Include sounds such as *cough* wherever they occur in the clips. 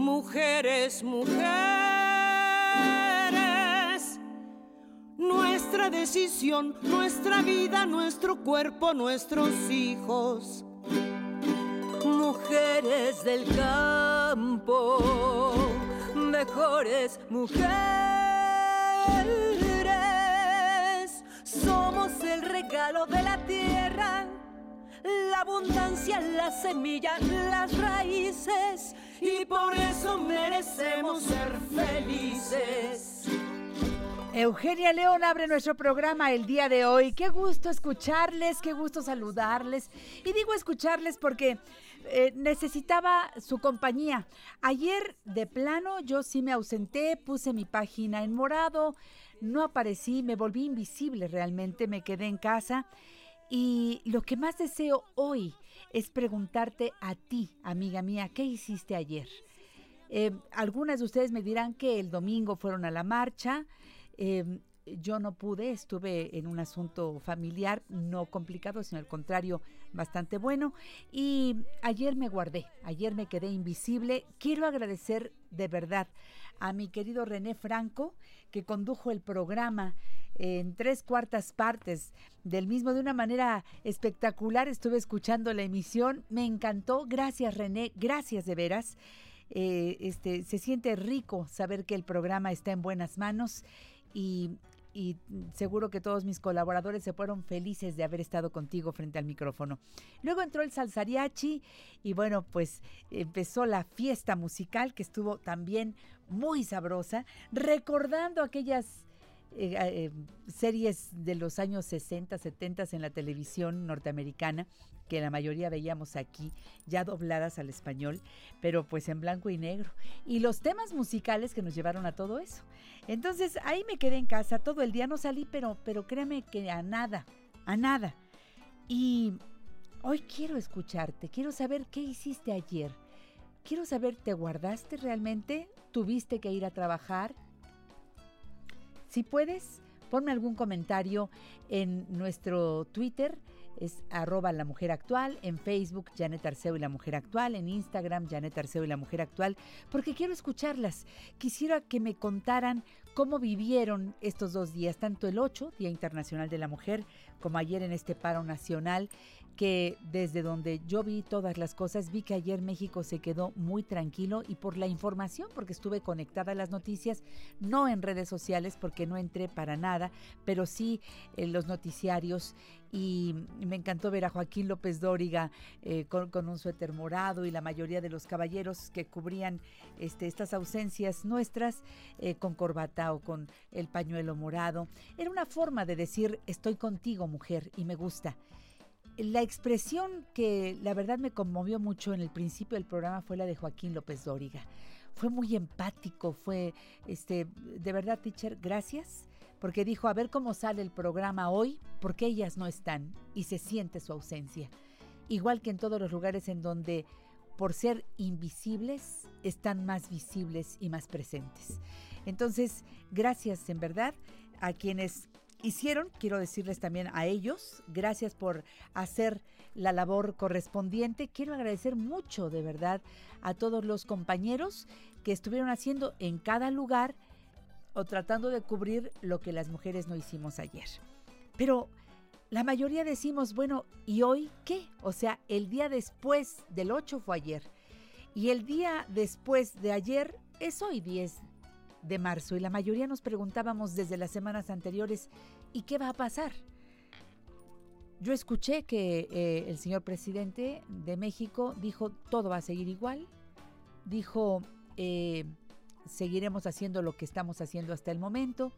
mujeres, mujeres. Nuestra decisión, nuestra vida, nuestro cuerpo, nuestros hijos. Mujeres del campo, mejores mujeres. Somos el regalo de la tierra, la abundancia, la semilla, las raíces. Y por eso merecemos ser felices. Eugenia León abre nuestro programa el día de hoy. Qué gusto escucharles, qué gusto saludarles. Y digo escucharles porque eh, necesitaba su compañía. Ayer de plano yo sí me ausenté, puse mi página en morado, no aparecí, me volví invisible realmente, me quedé en casa. Y lo que más deseo hoy es preguntarte a ti, amiga mía, ¿qué hiciste ayer? Eh, algunas de ustedes me dirán que el domingo fueron a la marcha. Eh, yo no pude, estuve en un asunto familiar, no complicado, sino al contrario, bastante bueno. Y ayer me guardé, ayer me quedé invisible. Quiero agradecer de verdad a mi querido René Franco, que condujo el programa en tres cuartas partes del mismo de una manera espectacular. Estuve escuchando la emisión, me encantó. Gracias René, gracias de veras. Eh, este, se siente rico saber que el programa está en buenas manos y, y seguro que todos mis colaboradores se fueron felices de haber estado contigo frente al micrófono. Luego entró el salsariachi y bueno, pues empezó la fiesta musical que estuvo también muy sabrosa, recordando aquellas eh, eh, series de los años 60, 70 en la televisión norteamericana, que la mayoría veíamos aquí, ya dobladas al español, pero pues en blanco y negro. Y los temas musicales que nos llevaron a todo eso. Entonces ahí me quedé en casa, todo el día no salí, pero, pero créeme que a nada, a nada. Y hoy quiero escucharte, quiero saber qué hiciste ayer. Quiero saber, ¿te guardaste realmente? ¿Tuviste que ir a trabajar? Si puedes, ponme algún comentario en nuestro Twitter, es arroba la mujer actual, en Facebook Janet Arceo y la mujer actual, en Instagram Janet Arceo y la mujer actual, porque quiero escucharlas. Quisiera que me contaran cómo vivieron estos dos días, tanto el 8, Día Internacional de la Mujer, como ayer en este paro nacional que desde donde yo vi todas las cosas, vi que ayer México se quedó muy tranquilo y por la información, porque estuve conectada a las noticias, no en redes sociales, porque no entré para nada, pero sí en los noticiarios y me encantó ver a Joaquín López Dóriga eh, con, un suéter morado y la mayoría de los caballeros que cubrían este, estas ausencias nuestras eh, con corbata o con el pañuelo morado. Era una forma de decir estoy contigo mujer y me gusta. La expresión que la verdad me conmovió mucho en el principio del programa fue la de Joaquín López Dóriga. Fue muy empático, fue, este, de verdad, teacher, gracias, porque dijo, a ver cómo sale el programa hoy, porque ellas no están y se siente su ausencia. Igual que en todos los lugares en donde, por ser invisibles, están más visibles y más presentes. Entonces, gracias en verdad a quienes hicieron, quiero decirles también a ellos, gracias por hacer la labor correspondiente. Quiero agradecer mucho, de verdad, a todos los compañeros que estuvieron haciendo en cada lugar o tratando de cubrir lo que las mujeres no hicimos ayer. Pero la mayoría decimos, bueno, ¿y hoy qué? O sea, el día después del 8 fue ayer. Y el día después de ayer es hoy 10 de marzo y la mayoría nos preguntábamos desde las semanas anteriores, ¿y qué va a pasar? Yo escuché que eh, el señor presidente de México dijo todo va a seguir igual, dijo eh, seguiremos haciendo lo que estamos haciendo hasta el momento.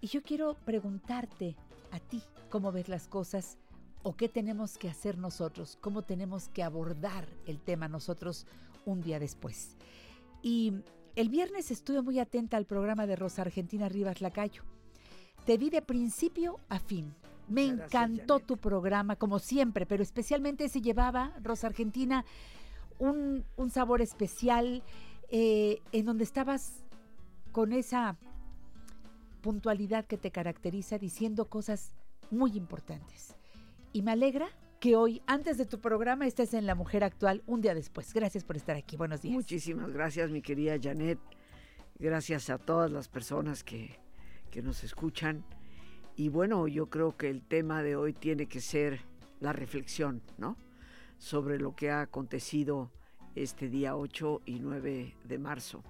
Y yo quiero preguntarte a ti cómo ves las cosas o qué tenemos que hacer nosotros, cómo tenemos que abordar el tema nosotros un día después. Y el viernes estuve muy atenta al programa de Rosa Argentina Rivas Lacayo. Te vi de principio a fin. Me encantó tu programa, como siempre, pero especialmente se llevaba, Rosa Argentina, un, sabor especial eh, en donde estabas con esa puntualidad que te caracteriza diciendo cosas muy importantes. Y me alegra que hoy, antes de tu programa, estés en La Mujer Actual un día después. Gracias por estar aquí. Buenos días. Muchísimas gracias, mi querida Janet. Gracias a todas las personas que, que nos escuchan. Y bueno, yo creo que el tema de hoy tiene que ser la reflexión, ¿no? Sobre lo que ha acontecido este día 8 y 9 de marzo.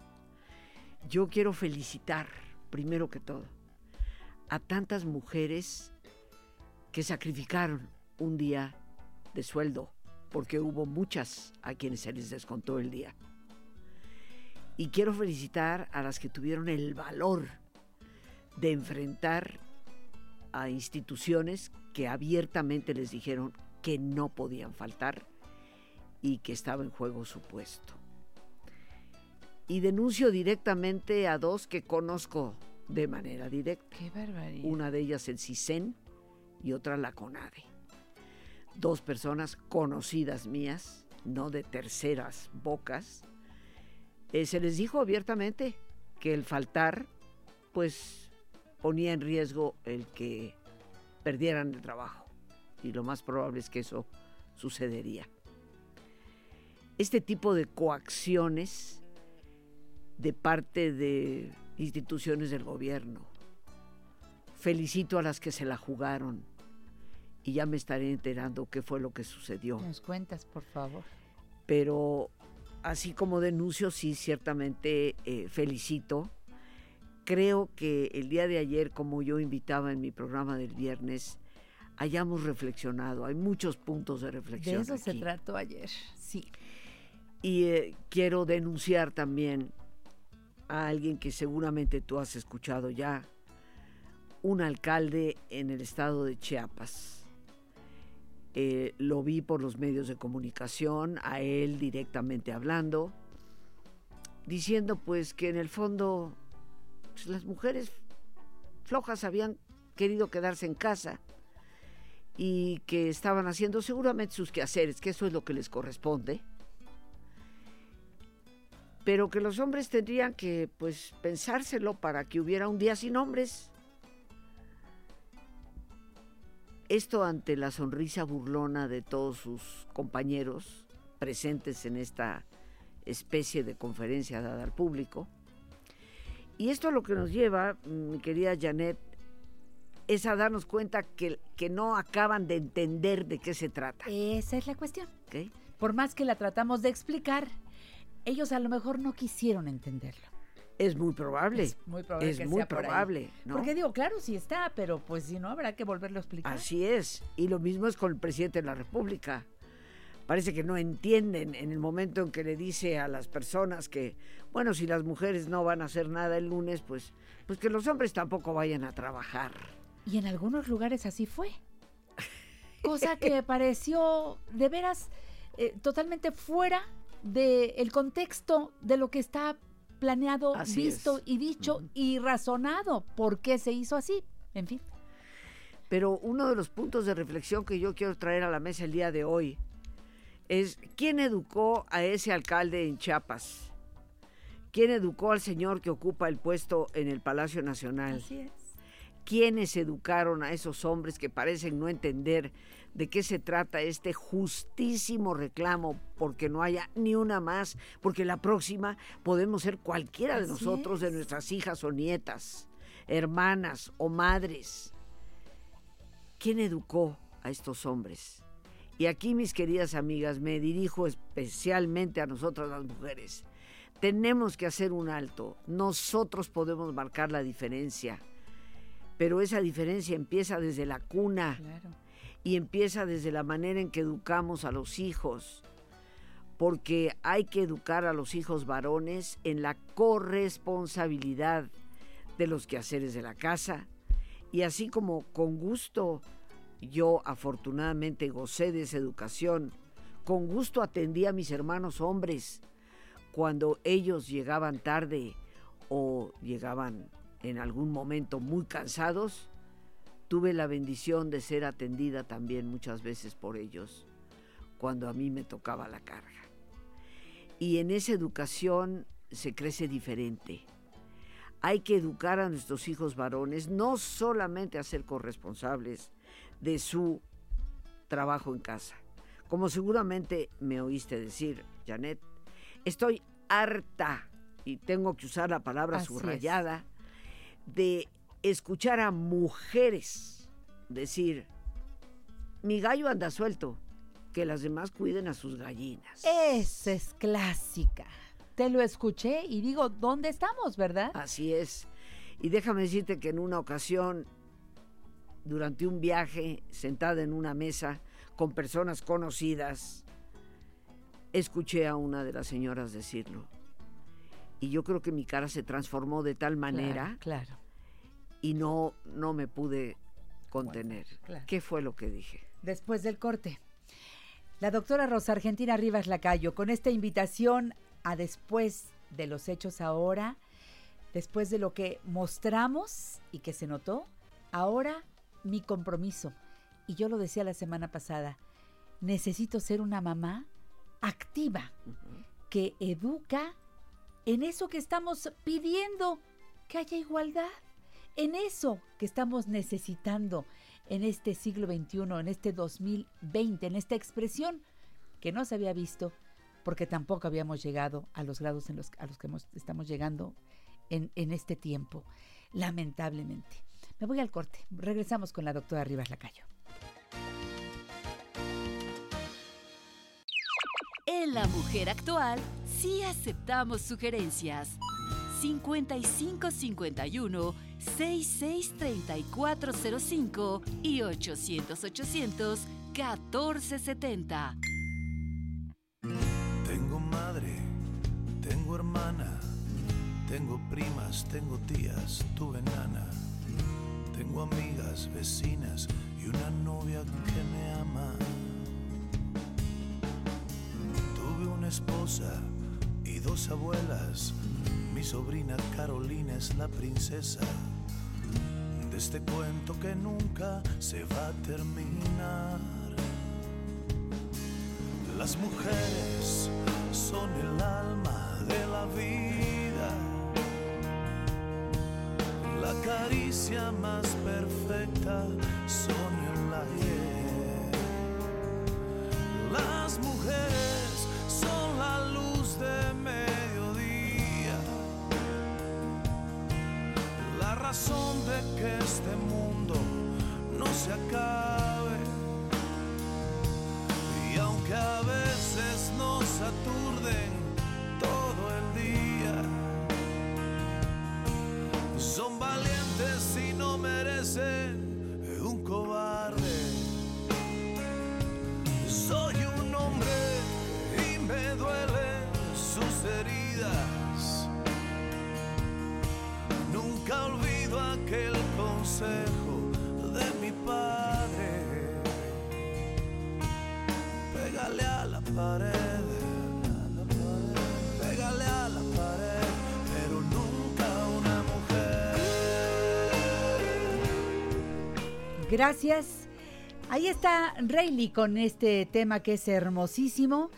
Yo quiero felicitar, primero que todo, a tantas mujeres que sacrificaron un día de sueldo, porque hubo muchas a quienes se les descontó el día. Y quiero felicitar a las que tuvieron el valor de enfrentar a instituciones que abiertamente les dijeron que no podían faltar y que estaba en juego su puesto. Y denuncio directamente a dos que conozco de manera directa. Qué barbaridad. Una de ellas el CISEN y otra la CONADE. Dos personas conocidas mías, no de terceras bocas. Eh, se les dijo abiertamente que el faltar, pues ponía en riesgo el que perdieran el trabajo. Y lo más probable es que eso sucedería. Este tipo de coacciones de parte de instituciones del gobierno. Felicito a las que se la jugaron y ya me estaré enterando qué fue lo que sucedió. Nos cuentas, por favor. Pero así como denuncio, sí, ciertamente eh, felicito creo que el día de ayer, como yo invitaba en mi programa del viernes, hayamos reflexionado. Hay muchos puntos de reflexión. De eso se trató ayer, sí. Y eh, quiero denunciar también a alguien que seguramente tú has escuchado ya, un alcalde en el estado de Chiapas. Eh, lo vi por los medios de comunicación, a él directamente hablando, diciendo pues que en el fondo pues, las mujeres flojas habían querido quedarse en casa y que estaban haciendo seguramente sus quehaceres, que eso es lo que les corresponde, pero que los hombres tendrían que pues pensárselo para que hubiera un día sin hombres. Esto ante la sonrisa burlona de todos sus compañeros presentes en esta especie de conferencia dada al público y esto lo que nos lleva, mi querida Janet, es a darnos cuenta que, que no acaban de entender de qué se trata. Esa es la cuestión. Por más que la tratamos de explicar, ellos a lo mejor no quisieron entenderlo. Es muy probable. Es muy probable. Es muy probable. Porque digo, claro, sí está, pero pues si no, habrá que volverlo a explicar. Así es. Y lo mismo es con el presidente de la República parece que no entienden en el momento en que le dice a las personas que, bueno, si las mujeres no van a hacer nada el lunes, pues, pues que los hombres tampoco vayan a trabajar. Y en algunos lugares así fue. Cosa que *laughs* pareció de veras eh, totalmente fuera del contexto de lo que está planeado, visto y dicho y razonado. ¿Por qué se hizo así? En fin. Pero uno de los puntos de reflexión que yo quiero traer a la mesa el día de hoy es quién educó a ese alcalde en Chiapas, quién educó al señor que ocupa el puesto en el Palacio Nacional. Así es. ¿Quiénes educaron a esos hombres que parecen no entender de qué se trata este justísimo reclamo porque no haya ni una más, porque la próxima podemos ser cualquiera de nosotros, de nuestras hijas o nietas, hermanas o madres? ¿Quién educó a estos hombres? Y aquí, mis queridas amigas, me dirijo especialmente a nosotras las mujeres. Tenemos que hacer un alto. Nosotros podemos marcar la diferencia. Pero esa diferencia empieza desde la cuna y empieza desde la manera en que educamos a los hijos. Porque hay que educar a los hijos varones en la corresponsabilidad de los quehaceres de la casa. Y así como con gusto yo afortunadamente gocé de esa educación. Con gusto atendí a mis hermanos hombres cuando ellos llegaban tarde o llegaban en algún momento muy cansados. Tuve la bendición de ser atendida también muchas veces por ellos cuando a mí me tocaba la carga. Y en esa educación se crece diferente. Hay que educar a nuestros hijos varones no solamente a ser corresponsables, de su trabajo en casa. Como seguramente me oíste decir, Janet, estoy harta, y tengo que usar la palabra subrayada, de escuchar a mujeres decir, mi gallo anda suelto, que las demás cuiden a sus gallinas. Esa es clásica. Te lo escuché y digo, ¿dónde estamos, verdad? Así es. Y déjame decirte que en una ocasión durante un viaje, sentada en una mesa con personas conocidas, escuché a una de las señoras decirlo. Y yo creo que mi cara se transformó de tal manera claro, y no, no me pude contener. ¿Qué fue lo que dije? Después del corte. La doctora Rosa Argentina Rivas Lacayo, con esta invitación a después de los hechos ahora, después de lo que mostramos y que se notó, ahora mi compromiso. Y yo lo decía la semana pasada, necesito ser una mamá activa, que educa en eso que estamos pidiendo, que haya igualdad, en eso que estamos necesitando en este siglo XXI, en este 2020, en esta expresión que no se había visto porque tampoco habíamos llegado a los grados en los, a los que estamos llegando en, en este tiempo, lamentablemente. Me voy al corte. Regresamos con la doctora Rivas Lacayo. En La Mujer Actual sí aceptamos sugerencias. 5551 663405 y 800 800 1470. Tengo madre, tengo hermana, tengo primas, tengo tías, tuve nana tengo amigas, vecinas y una novia que me ama. Tuve una esposa y dos abuelas. Mi sobrina Carolina es la princesa de este cuento que nunca se va a terminar. Las mujeres son el alma de la vida la caricia más perfecta son el ayer. Las mujeres que este mundo no se acabe. Gracias. Ahí está Rayleigh con este tema que es hermosísimo.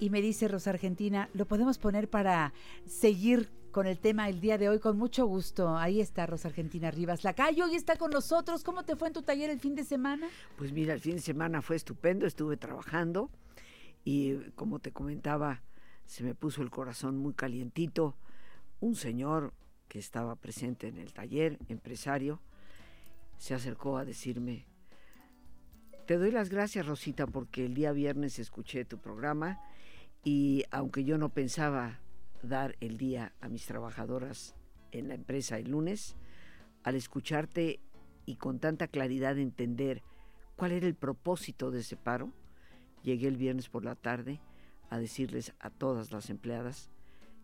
Y me dice Rosa Argentina, lo podemos poner para seguir con el tema el día de hoy con mucho gusto. Ahí está Rosa Argentina Rivas Lacayo y está con nosotros. ¿Cómo te fue en tu taller el fin de semana? Pues mira, el fin de semana fue estupendo, estuve trabajando y como te comentaba, se me puso el corazón muy calientito. Un señor que estaba presente en el taller, empresario, se acercó a decirme, Te doy las gracias, Rosita, porque el día viernes escuché tu programa y aunque yo no pensaba dar el día a mis trabajadoras en la empresa el lunes, al escucharte y con tanta claridad entender cuál era el propósito de ese paro, llegué el viernes por la tarde a decirles a todas las empleadas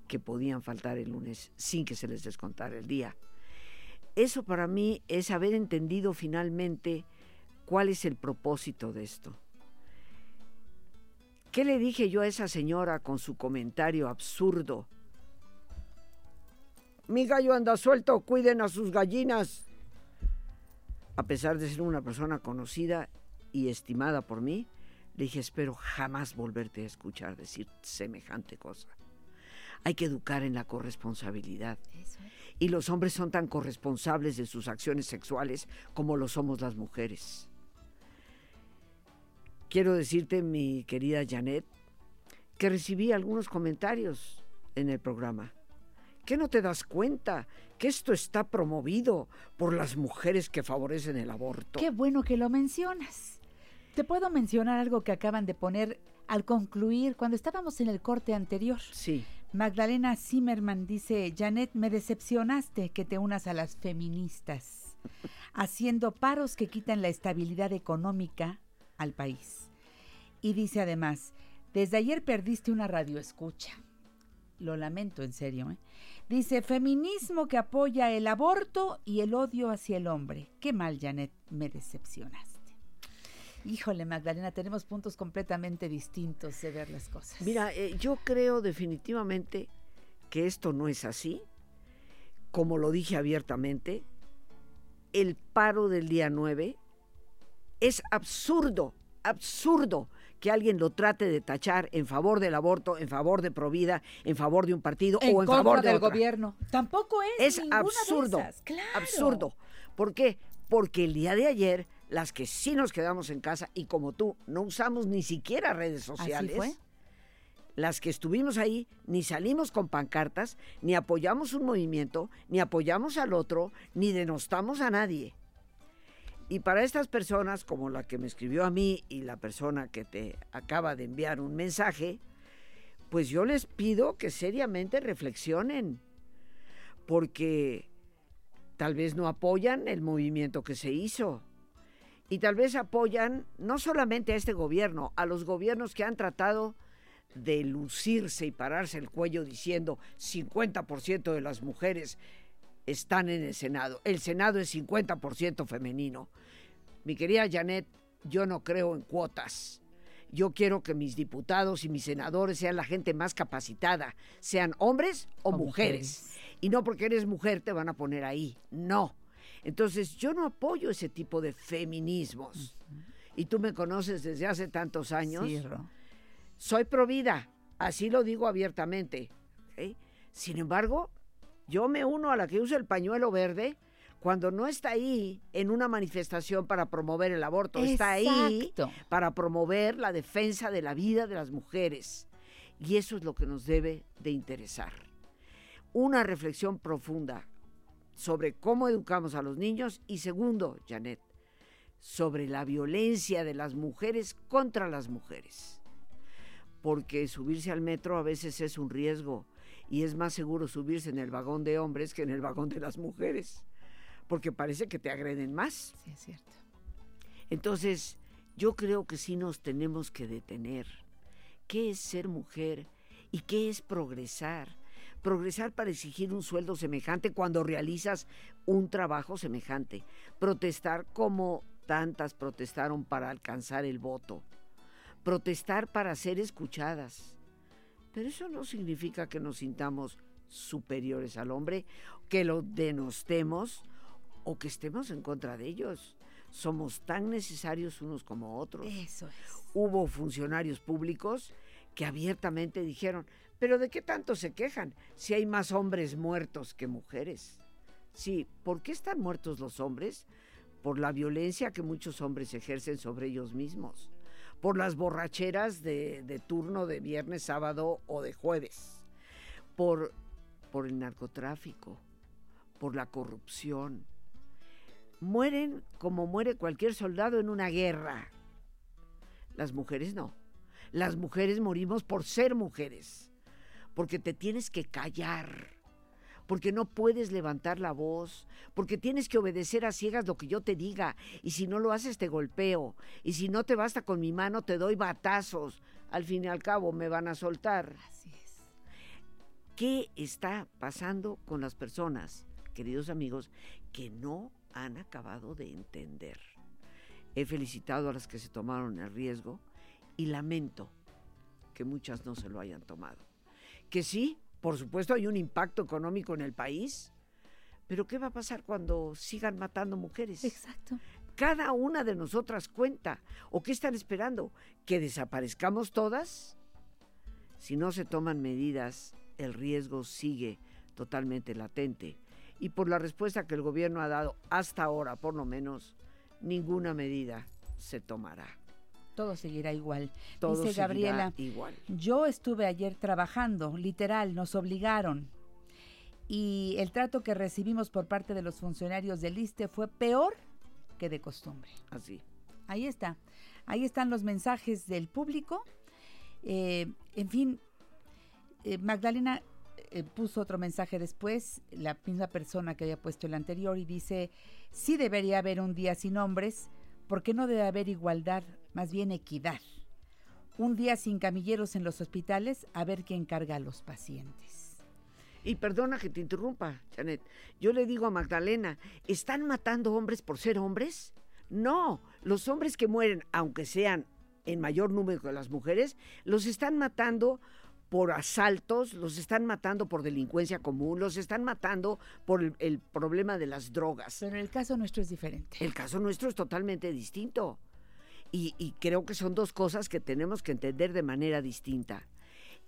que podían faltar el lunes sin que se les descontara el día. Eso para mí es haber entendido finalmente cuál es el propósito de esto. ¿Qué le dije yo a esa señora con su comentario absurdo? Mi gallo anda suelto, cuiden a sus gallinas. A pesar de ser una persona conocida y estimada por mí, le dije, espero jamás volverte a escuchar decir semejante cosa. Hay que educar en la corresponsabilidad. Y los hombres son tan corresponsables de sus acciones sexuales como lo somos las mujeres. Quiero decirte, mi querida Janet, que recibí algunos comentarios en el programa. ¿Qué no te das cuenta que esto está promovido por las mujeres que favorecen el aborto? Qué bueno que lo mencionas. Te puedo mencionar algo que acaban de poner al concluir cuando estábamos en el corte anterior. Sí. Magdalena Zimmerman dice, Janet, me decepcionaste que te unas a las feministas, haciendo paros que quitan la estabilidad económica al país. Y dice además, desde ayer perdiste una radio escucha. Lo lamento en serio. ¿eh? Dice, feminismo que apoya el aborto y el odio hacia el hombre. Qué mal, Janet, me decepcionaste. Híjole, Magdalena, tenemos puntos completamente distintos de ver las cosas. Mira, eh, yo creo definitivamente que esto no es así. Como lo dije abiertamente, el paro del día 9 es absurdo, absurdo que alguien lo trate de tachar en favor del aborto, en favor de Provida, en favor de un partido o en favor del otra. gobierno. Tampoco es. Es de absurdo, esas, claro. absurdo. ¿Por qué? Porque el día de ayer, las que sí nos quedamos en casa y como tú, no usamos ni siquiera redes sociales. fue? Las que estuvimos ahí, ni salimos con pancartas, ni apoyamos un movimiento, ni apoyamos al otro, ni denostamos a nadie. Y para estas personas, como la que me escribió a mí y la persona que te acaba de enviar un mensaje, pues yo les pido que seriamente reflexionen, porque tal vez no apoyan el movimiento que se hizo. Y tal vez apoyan no solamente a este gobierno, a los gobiernos que han tratado de lucirse y pararse el cuello diciendo 50% de las mujeres están en el Senado. El Senado es 50% femenino. Mi querida Janet, yo no creo en cuotas. Yo quiero que mis diputados y mis senadores sean la gente más capacitada, sean hombres o, O mujeres. mujeres. Y no porque eres mujer te van a poner ahí. No. Entonces yo no apoyo ese tipo de feminismos. Y tú me conoces desde hace tantos años. Soy provida, así lo digo abiertamente. Sin embargo, yo me uno a la que usa el pañuelo verde cuando no está ahí en una manifestación para promover el aborto, está ahí para promover la defensa de la vida de las mujeres. Y eso es lo que nos debe de interesar. Una reflexión profunda sobre cómo educamos a los niños y segundo, Janet, sobre la violencia de las mujeres contra las mujeres. Porque subirse al metro a veces es un riesgo y es más seguro subirse en el vagón de hombres que en el vagón de las mujeres, porque parece que te agreden más. Sí, es cierto. Entonces, yo creo que sí nos tenemos que detener. ¿Qué es ser mujer y qué es progresar? Progresar para exigir un sueldo semejante cuando realizas un trabajo semejante. Protestar como tantas protestaron para alcanzar el voto. Protestar para ser escuchadas. Pero eso no significa que nos sintamos superiores al hombre, que lo denostemos o que estemos en contra de ellos. Somos tan necesarios unos como otros. Eso es. Hubo funcionarios públicos que abiertamente dijeron, pero ¿de qué tanto se quejan si hay más hombres muertos que mujeres? Sí, ¿por qué están muertos los hombres? Por la violencia que muchos hombres ejercen sobre ellos mismos, por las borracheras de, turno de viernes, sábado o de jueves, por, por el narcotráfico, por la corrupción. Mueren como muere cualquier soldado en una guerra, Las mujeres no. Las mujeres morimos por ser mujeres, porque te tienes que callar, porque no puedes levantar la voz, porque tienes que obedecer a ciegas lo que yo te diga, y si no lo haces te golpeo, y si no te basta con mi mano te doy batazos, al fin y al cabo me van a soltar. Así es. ¿Qué está pasando con las personas, queridos amigos, que no han acabado de entender? He felicitado a las que se tomaron el riesgo y lamento que muchas no se lo hayan tomado. Que sí, por supuesto hay un impacto económico en el país, pero ¿qué va a pasar cuando sigan matando mujeres? Exacto. Cada una de nosotras cuenta. ¿O qué están esperando? ¿Que desaparezcamos todas? Si no se toman medidas, el riesgo sigue totalmente latente. Y por la respuesta que el gobierno ha dado hasta ahora, por lo menos, ninguna medida se tomará. Todo seguirá igual. Todo Dice Gabriela, igual. yo estuve ayer trabajando, literal, nos obligaron. Y el trato que recibimos por parte de los funcionarios del ISTE fue peor que de costumbre. Así. Ahí está. Ahí están los mensajes del público. Eh, en fin, eh, Magdalena eh, puso otro mensaje después, la misma persona que había puesto el anterior, y dice, sí debería haber un día sin hombres, porque no debe haber igualdad, más bien equidad. Un día sin camilleros en los hospitales, a ver quién carga a los pacientes. Y perdona que te interrumpa, Janet. Yo le digo a Magdalena, ¿están matando hombres por ser hombres? No, los hombres que mueren, aunque sean en mayor número que las mujeres, los están matando por asaltos, los están matando por delincuencia común, los están matando por el, el problema de las drogas. Pero en el caso nuestro es diferente. El caso nuestro es totalmente distinto. Y, y creo que son dos cosas que tenemos que entender de manera distinta.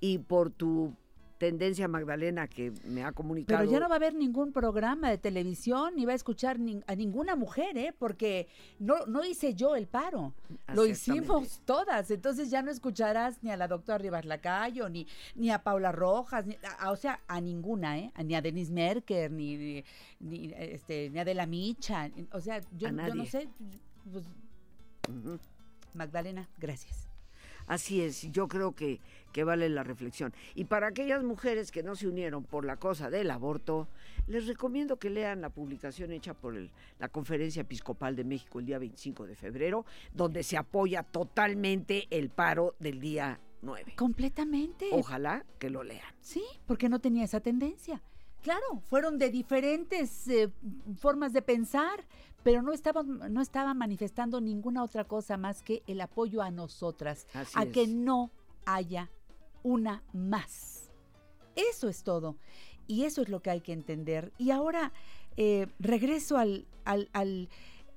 Y por tu tendencia, Magdalena, que me ha comunicado. Pero ya no va a haber ningún programa de televisión ni va a escuchar a ninguna mujer, ¿eh? Porque no, no hice yo el paro, lo hicimos todas. Entonces ya no escucharás ni a la doctora Rivas Lacayo, ni, ni a Paula Rojas, ni, a- o sea, a ninguna, ¿eh? Ni a Denise Merker, ni, ni, ni, este, ni a De la Micha. O sea, yo, no sé. pues. Magdalena, gracias. Así es, yo creo que, que vale la reflexión. Y para aquellas mujeres que no se unieron por la cosa del aborto, les recomiendo que lean la publicación hecha por el- la Conferencia Episcopal de México el día 25 de febrero, donde se apoya totalmente el paro del día 9. Completamente. Ojalá que lo lean. Sí, porque no tenía esa tendencia. Claro, fueron de diferentes eh, formas de pensar, pero no estaban, no estaban manifestando ninguna otra cosa más que el apoyo a nosotras, Así a es. que no haya una más. Eso es todo. Y eso es lo que hay que entender. Y ahora eh, regreso al, al, al,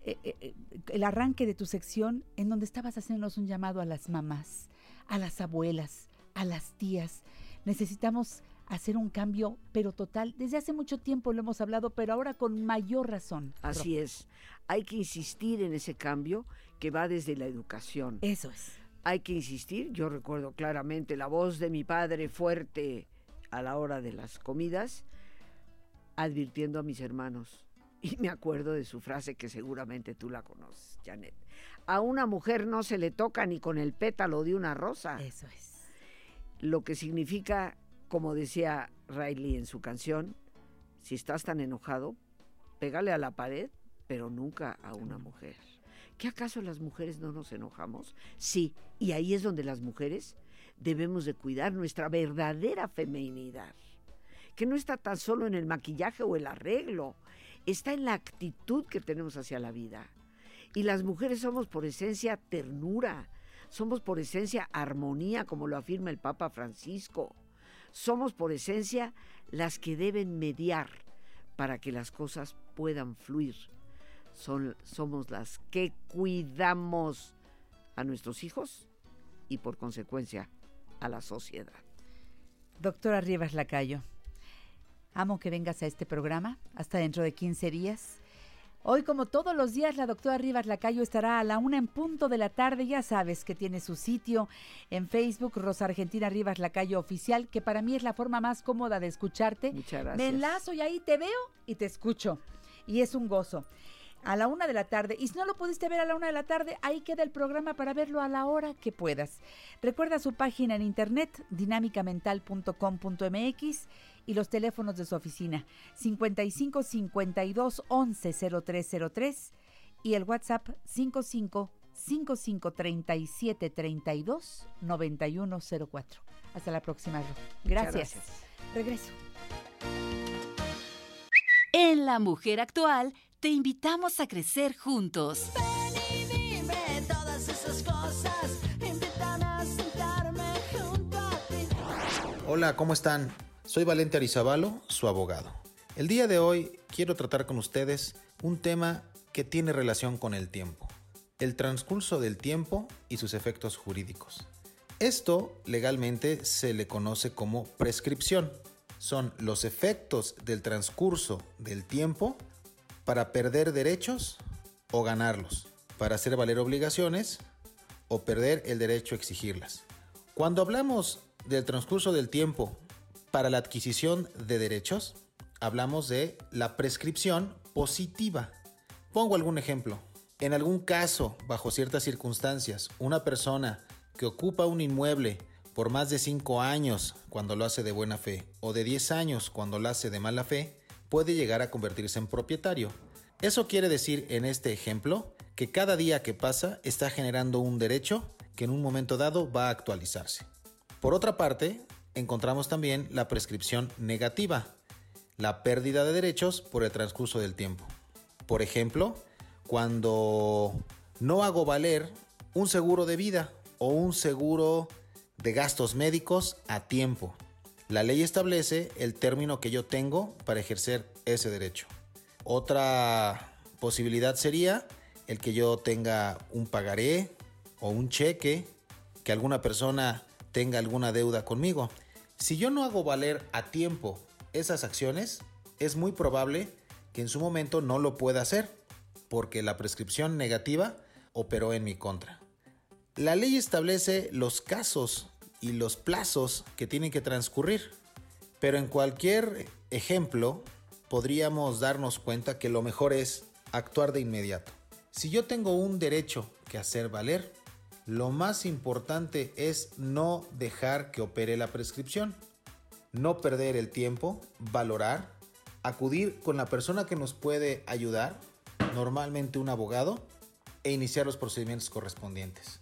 eh, eh, eh, el arranque de tu sección en donde estabas haciéndonos un llamado a las mamás, a las abuelas, a las tías. Necesitamos hacer un cambio, pero total. Desde hace mucho tiempo lo hemos hablado, pero ahora con mayor razón. Así es. Hay que insistir en ese cambio que va desde la educación. Eso es. hay que insistir. Yo recuerdo claramente la voz de mi padre fuerte a la hora de las comidas, advirtiendo a mis hermanos. Y me acuerdo de su frase que seguramente tú la conoces, Janet. A una mujer no se le toca ni con el pétalo de una rosa. Eso es. Lo que significa, como decía Riley en su canción, si estás tan enojado, pégale a la pared, pero nunca a una mujer. ¿Qué acaso las mujeres no nos enojamos? Sí, y ahí es donde las mujeres debemos de cuidar nuestra verdadera feminidad, que no está tan solo en el maquillaje o el arreglo, está en la actitud que tenemos hacia la vida. Y las mujeres somos por esencia ternura, somos por esencia armonía, como lo afirma el Papa Francisco. Somos por esencia las que deben mediar para que las cosas puedan fluir. Son, somos las que cuidamos a nuestros hijos y por consecuencia a la sociedad. Doctora Rivas Lacayo, amo que vengas a este programa hasta dentro de 15 días. Hoy, como todos los días, la doctora Rivas Lacayo estará a la una en punto de la tarde. Ya sabes que tiene su sitio en Facebook, Rosa Argentina Rivas Lacayo Oficial, que para mí es la forma más cómoda de escucharte. Muchas gracias. Me enlazo y ahí te veo y te escucho. Y es un gozo. a la una de la tarde. Y si no lo pudiste ver a la una de la tarde, ahí queda el programa para verlo a la hora que puedas. Recuerda su página en internet, dinámicamental.com.mx y los teléfonos de su oficina, 55 52 11 0303 y el WhatsApp 55 55 37 32 9104. Hasta la próxima. Gracias. gracias. Regreso. En La Mujer Actual te invitamos a crecer juntos. Ven y dime todas esas cosas. Invítame a sentarme junto a ti. Hola, ¿cómo están? Soy Valente Arizabalo, su abogado. El día de hoy quiero tratar con ustedes un tema que tiene relación con el tiempo, el transcurso del tiempo y sus efectos jurídicos. Esto legalmente se le conoce como prescripción. Son los efectos del transcurso del tiempo para perder derechos o ganarlos, para hacer valer obligaciones o perder el derecho a exigirlas. Cuando hablamos del transcurso del tiempo para la adquisición de derechos, hablamos de la prescripción positiva. Pongo algún ejemplo. En algún caso, bajo ciertas circunstancias, una persona que ocupa un inmueble por más de 5 años cuando lo hace de buena fe o de 10 años cuando lo hace de mala fe, puede llegar a convertirse en propietario. Eso quiere decir en este ejemplo que cada día que pasa está generando un derecho que en un momento dado va a actualizarse. Por otra parte, encontramos también la prescripción negativa, la pérdida de derechos por el transcurso del tiempo. Por ejemplo, cuando no hago valer un seguro de vida o un seguro de gastos médicos a tiempo. La ley establece el término que yo tengo para ejercer ese derecho. Otra posibilidad sería el que yo tenga un pagaré o un cheque, que alguna persona tenga alguna deuda conmigo. Si yo no hago valer a tiempo esas acciones, es muy probable que en su momento no lo pueda hacer, porque la prescripción negativa operó en mi contra. La ley establece los casos y los plazos que tienen que transcurrir, pero en cualquier ejemplo podríamos darnos cuenta que lo mejor es actuar de inmediato. Si yo tengo un derecho que hacer valer, lo más importante es no dejar que opere la prescripción, no perder el tiempo, valorar, acudir con la persona que nos puede ayudar, normalmente un abogado, e iniciar los procedimientos correspondientes.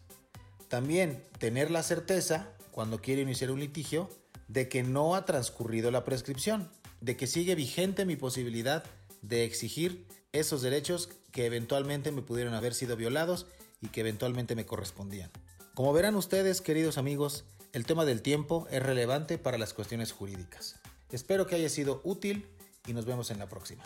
También tener la certeza, cuando quiere iniciar un litigio, de que no ha transcurrido la prescripción, de que sigue vigente mi posibilidad de exigir esos derechos que eventualmente me pudieron haber sido violados y que eventualmente me correspondían. Como verán ustedes, queridos amigos, el tema del tiempo es relevante para las cuestiones jurídicas. Espero que haya sido útil y nos vemos en la próxima.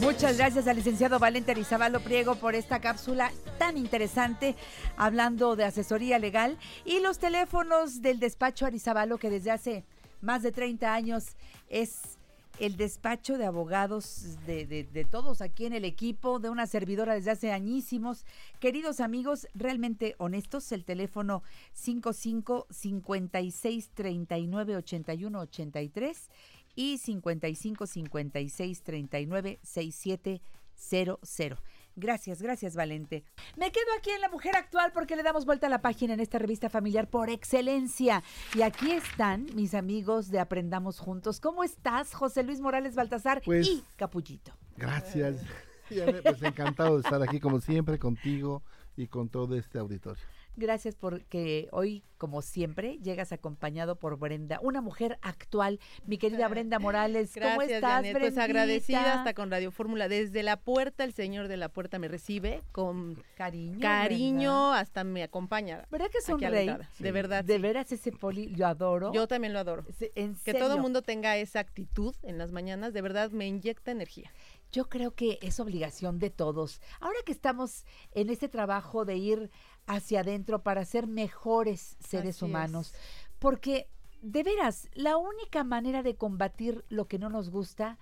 Muchas gracias al licenciado Valente Arizabalo Priego por esta cápsula tan interesante hablando de asesoría legal y los teléfonos del despacho Arizabalo que desde hace más de 30 años es el despacho de abogados de, todos aquí en el equipo, de una servidora desde hace añísimos. Queridos amigos, realmente honestos, el teléfono 55 56 39 81 83 y 55 56 39 67 00. Gracias, gracias Valente. Me quedo aquí en La Mujer Actual porque le damos vuelta a la página en esta revista familiar por excelencia. Y aquí están mis amigos de Aprendamos Juntos. ¿Cómo estás, José Luis Morales Baltasar Pues- y Capullito? Gracias. *laughs* Pues encantado de estar aquí como siempre contigo y con todo este auditorio. Gracias porque hoy, como siempre, llegas acompañado por Brenda, una mujer actual. Mi querida Brenda Morales, ¿cómo Gracias, estás, Janet. Pues agradecida hasta con Radio Fórmula. Desde la puerta, el señor de la puerta me recibe con Cariño. cariño, hasta me acompaña. ¿Verdad que rey? entrada. De verdad. De sí. veras ese poli, lo adoro. Yo también lo adoro. Se- en Que todo el mundo tenga esa actitud en las mañanas, de verdad me inyecta energía. Yo creo que es obligación de todos. Ahora que estamos en este trabajo de ir hacia adentro para ser mejores seres Así humanos, es. porque de veras, la única manera de combatir lo que no nos gusta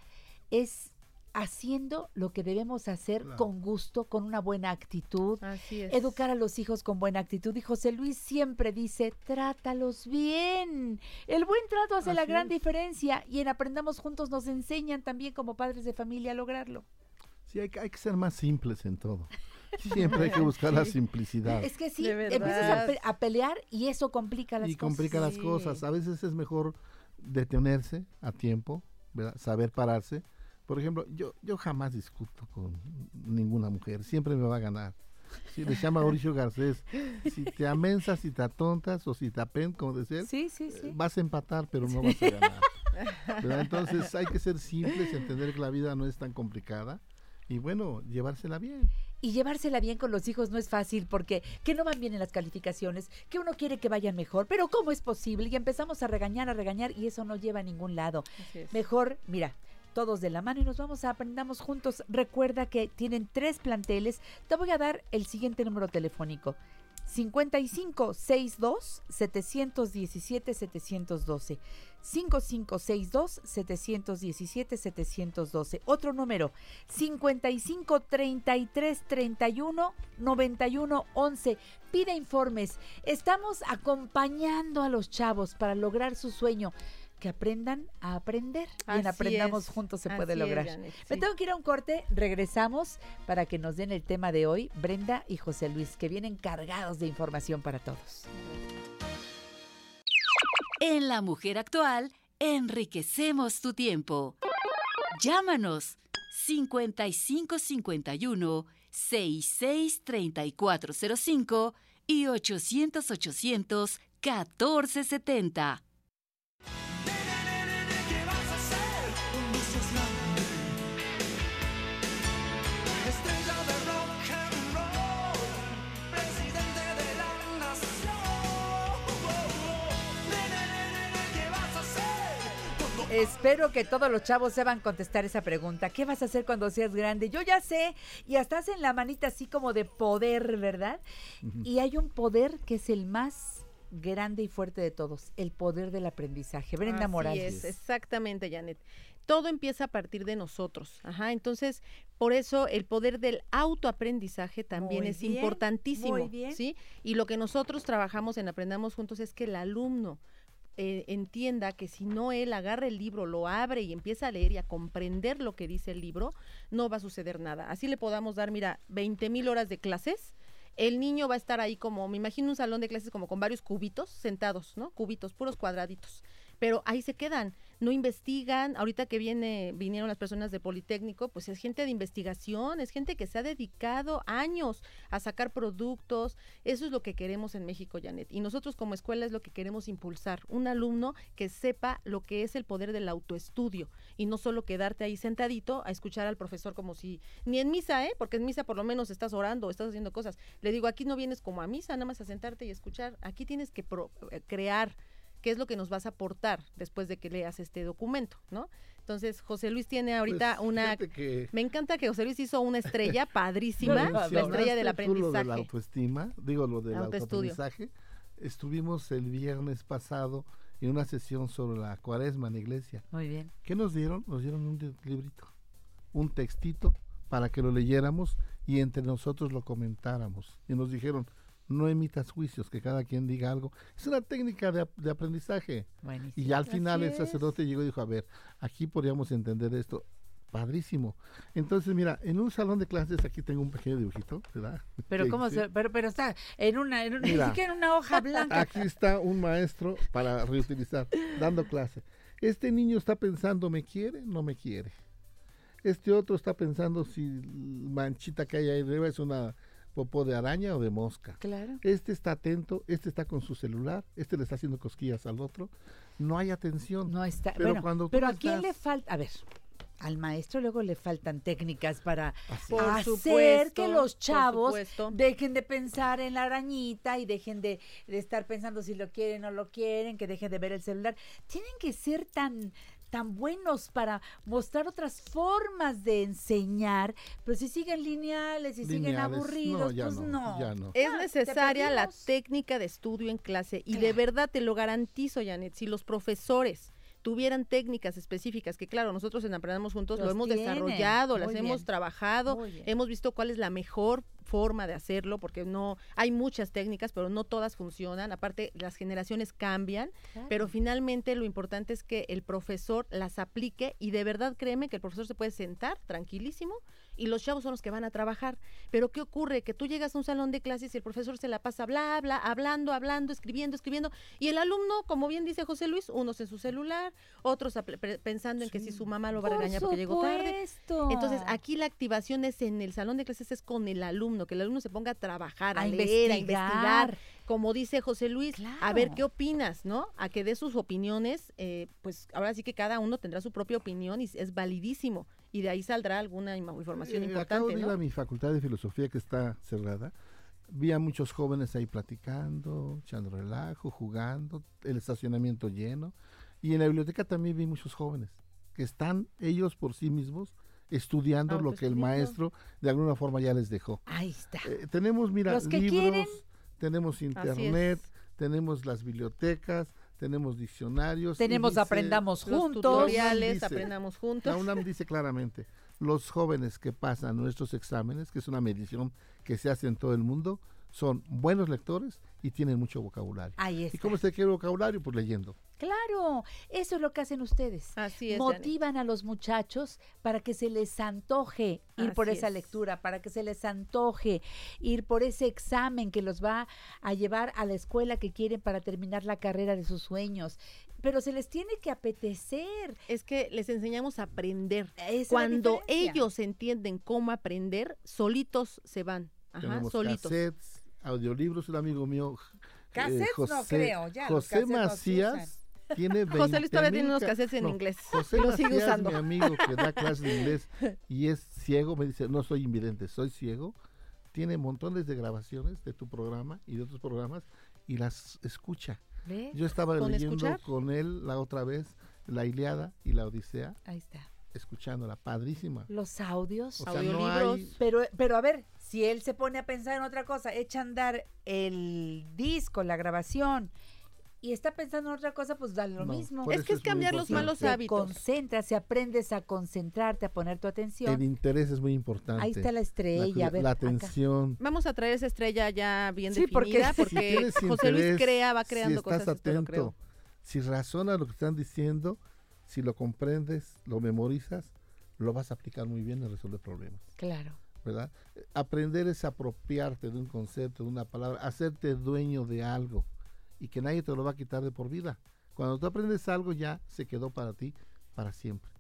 es haciendo lo que debemos hacer Claro. con gusto, con una buena actitud, Así es. educar a los hijos con buena actitud. Y José Luis siempre dice, trátalos bien. El buen trato hace la gran es. diferencia y en Aprendamos Juntos nos enseñan también como padres de familia a lograrlo. Sí, hay, hay que ser más simples en todo. Siempre hay que buscar la simplicidad. Es que sí, empiezas a, verdad. pe- a pelear y eso complica las y cosas. complica las Sí. cosas. A veces es mejor detenerse a tiempo, ¿verdad? saber pararse. Por ejemplo, yo, yo jamás discuto con ninguna mujer, siempre me va a ganar. Si le llama Mauricio Garcés, si te amensas, si te atontas o si te apen, como decir, Sí, sí, sí. vas a empatar, pero no vas a ganar. *laughs* ¿verdad? Entonces hay que ser simples, entender que la vida no es tan complicada y bueno, llevársela bien. Y llevársela bien con los hijos no es fácil porque que no van bien en las calificaciones, que uno quiere que vayan mejor, pero ¿cómo es posible? Y empezamos a regañar, a regañar y eso no lleva a ningún lado. Mejor, mira, todos de la mano y nos vamos a aprendamos juntos. Recuerda que tienen tres planteles. Te voy a dar el siguiente número telefónico. 5562 717 712 5562 717 712 otro número 55 33 31 91 11 pide informes. Estamos acompañando a los chavos para lograr su sueño que aprendan a aprender y en Así aprendamos es, juntos se puede así es, lograr me tengo que ir a un corte, regresamos para que nos den el tema de hoy, Brenda y José Luis, que vienen cargados de información para todos. En La Mujer Actual, enriquecemos tu tiempo. Llámanos 5551 663405 y 800 800 1470. Espero que todos los chavos sepan contestar esa pregunta. ¿Qué vas a hacer cuando seas grande? Yo ya sé, y hasta hacen la manita así como de poder, ¿verdad? Y hay un poder que es el más grande y fuerte de todos, el poder del aprendizaje. Brenda Así Morales. es, exactamente, Janet. Todo empieza a partir de nosotros. Ajá, entonces, por eso el poder del autoaprendizaje también Muy es bien, importantísimo, muy bien. ¿sí? Y lo que nosotros trabajamos en Aprendamos Juntos es que el alumno eh, entienda que si no él agarra el libro, lo abre y empieza a leer y a comprender lo que dice el libro, no va a suceder nada. Así le podamos dar, mira, 20 mil horas de clases. El niño va a estar ahí como, me imagino un salón de clases como con varios cubitos sentados, ¿no? Cubitos, puros cuadraditos. Pero ahí se quedan, no investigan. Ahorita que viene, vinieron las personas de Politécnico, pues es gente de investigación, es gente que se ha dedicado años a sacar productos. Eso es lo que queremos en México, Janet. Y nosotros como escuela es lo que queremos impulsar. Un alumno que sepa lo que es el poder del autoestudio y no solo quedarte ahí sentadito a escuchar al profesor como si, ni en misa, ¿eh? Porque en misa por lo menos estás orando, estás haciendo cosas. Le digo, aquí no vienes como a misa, nada más a sentarte y escuchar. Aquí tienes que pro- eh, crear qué es lo que nos vas a aportar después de que leas este documento, ¿no? Entonces, José Luis tiene ahorita Pues, una... fíjate que- Me encanta que José Luis hizo una estrella *laughs* padrísima, Si la estrella del tú lo de la aprendizaje. autoestima, digo lo del Autoestudio. autoaprendizaje, estuvimos el viernes pasado en una sesión sobre la cuaresma en la iglesia. Muy bien. ¿Qué nos dieron? Nos dieron un li- librito, un textito para que lo leyéramos y entre nosotros lo comentáramos. Y nos dijeron, no emitas juicios, que cada quien diga algo. Es una técnica de, ap- de aprendizaje. Buenísimo. Y ya al final Así el sacerdote llegó y dijo, a ver, aquí podríamos entender esto. Padrísimo. Entonces, mira, en un salón de clases aquí tengo un pequeño dibujito, ¿verdad? Pero cómo dice- se, pero, pero está en una, en una- ni Mira. siquiera en una hoja *laughs* blanca. Aquí está un maestro para reutilizar, dando clase. Este niño está pensando, ¿me quiere? No me quiere. Este otro está pensando si la manchita que hay ahí arriba es una popó de araña o de mosca. Claro. Este está atento, este está con su celular, este le está haciendo cosquillas al otro. No hay atención. No está. Pero bueno, cuando pero a estás- quién le falta, a ver, al maestro luego le faltan técnicas para Por hacer supuesto, que los chavos dejen de pensar en la arañita y dejen de, de estar pensando si lo quieren o no lo quieren, que dejen de ver el celular. Tienen que ser tan tan buenos para mostrar otras formas de enseñar, pero si siguen lineales y siguen Lineales, no, aburridos, ya pues no, no. ya no. Es Ah, necesaria la técnica de estudio en clase y de verdad te lo garantizo, Janet, si los profesores tuvieran técnicas específicas, que claro, nosotros en Aprendamos Juntos lo hemos tienen. desarrollado, las Muy hemos bien. trabajado, hemos visto cuál es la mejor forma de hacerlo, porque no hay muchas técnicas, pero no todas funcionan. Aparte, las generaciones cambian, pero finalmente lo importante es que el profesor las aplique y de verdad créeme que el profesor se puede sentar tranquilísimo y los chavos son los que van a trabajar. Pero ¿qué ocurre? Que tú llegas a un salón de clases y el profesor se la pasa bla, bla, hablando, hablando, escribiendo, escribiendo, y el alumno, como bien dice José Luis, unos en su celular, otros pensando en que si su mamá lo va a Por regañar porque llegó tarde. Entonces, aquí la activación es en el salón de clases, es con el alumno, que el alumno se ponga a trabajar, a, A leer, a investigar. Como dice José Luis, a ver qué opinas, ¿no? A que dé sus opiniones, eh, pues ahora sí que cada uno tendrá su propia opinión y es validísimo, y de ahí saldrá alguna información Eh, acabo importante, de ir ¿no? a mi facultad de filosofía que está cerrada. Vi a muchos jóvenes ahí platicando, echando relajo, jugando, el estacionamiento lleno. Y en la biblioteca también vi muchos jóvenes que están ellos por sí mismos estudiando lo que el maestro de alguna forma ya les dejó. Ahí está. Eh, tenemos, mira, Los que libros, quieren. Tenemos internet, tenemos las bibliotecas, tenemos diccionarios. Tenemos dice- Aprendamos Juntos. tutoriales, dice- aprendamos juntos. la UNAM dice claramente, los jóvenes que pasan nuestros exámenes, que es una medición que se hace en todo el mundo, son buenos lectores y tienen mucho vocabulario. Ahí ¿Y está. cómo se quiere vocabulario? Pues leyendo. Claro, eso es lo que hacen ustedes. Así es, Dani. Motivan a los muchachos para que se les antoje ir por esa es. lectura, para que se les antoje ir por ese examen que los va a llevar a la escuela que quieren para terminar la carrera de sus sueños. Pero se les tiene que apetecer. Es que les enseñamos a aprender. Esa Cuando ellos entienden cómo aprender, solitos se van. Ajá, tenemos solitos. cassettes, audiolibros, un amigo mío. eh, Cassettes no creo, ya, José Macías *laughs* tiene 20 *laughs* José Luis todavía tiene unos cassettes en inglés. José y *laughs* los sigue Macías, usando. mi amigo que da clases de inglés y es ciego, me dice, no soy invidente, soy ciego. Tiene montones de grabaciones de tu programa y de otros programas y las escucha. ¿Ve? Yo estaba ¿Con leyendo escuchar? con él la otra vez la Iliada y la Odisea, Ahí está. escuchándola, padrísima. Los audios. O sea, no hay- Pero, pero a ver, si él se pone a pensar en otra cosa, echa a andar el disco, la grabación, y está pensando en otra cosa, pues dale lo No, mismo. Es que es cambiar los malos importante. Te concentras, si aprendes a concentrarte, a poner tu atención. El interés es muy importante. Ahí está la estrella, La, a ver, la acá. atención. Vamos a traer esa estrella ya bien Sí, porque- definida, *laughs* Si porque, tienes José Luis interés, crea, va si creando estás cosas. esto lo creo. atento, si razonas lo que están diciendo, si lo comprendes, lo memorizas, lo vas a aplicar muy bien y resolver problemas. Claro. ¿Verdad? Aprender es apropiarte de un concepto, de una palabra, hacerte dueño de algo y que nadie te lo va a quitar de por vida. Cuando tú aprendes algo ya se quedó para ti para siempre.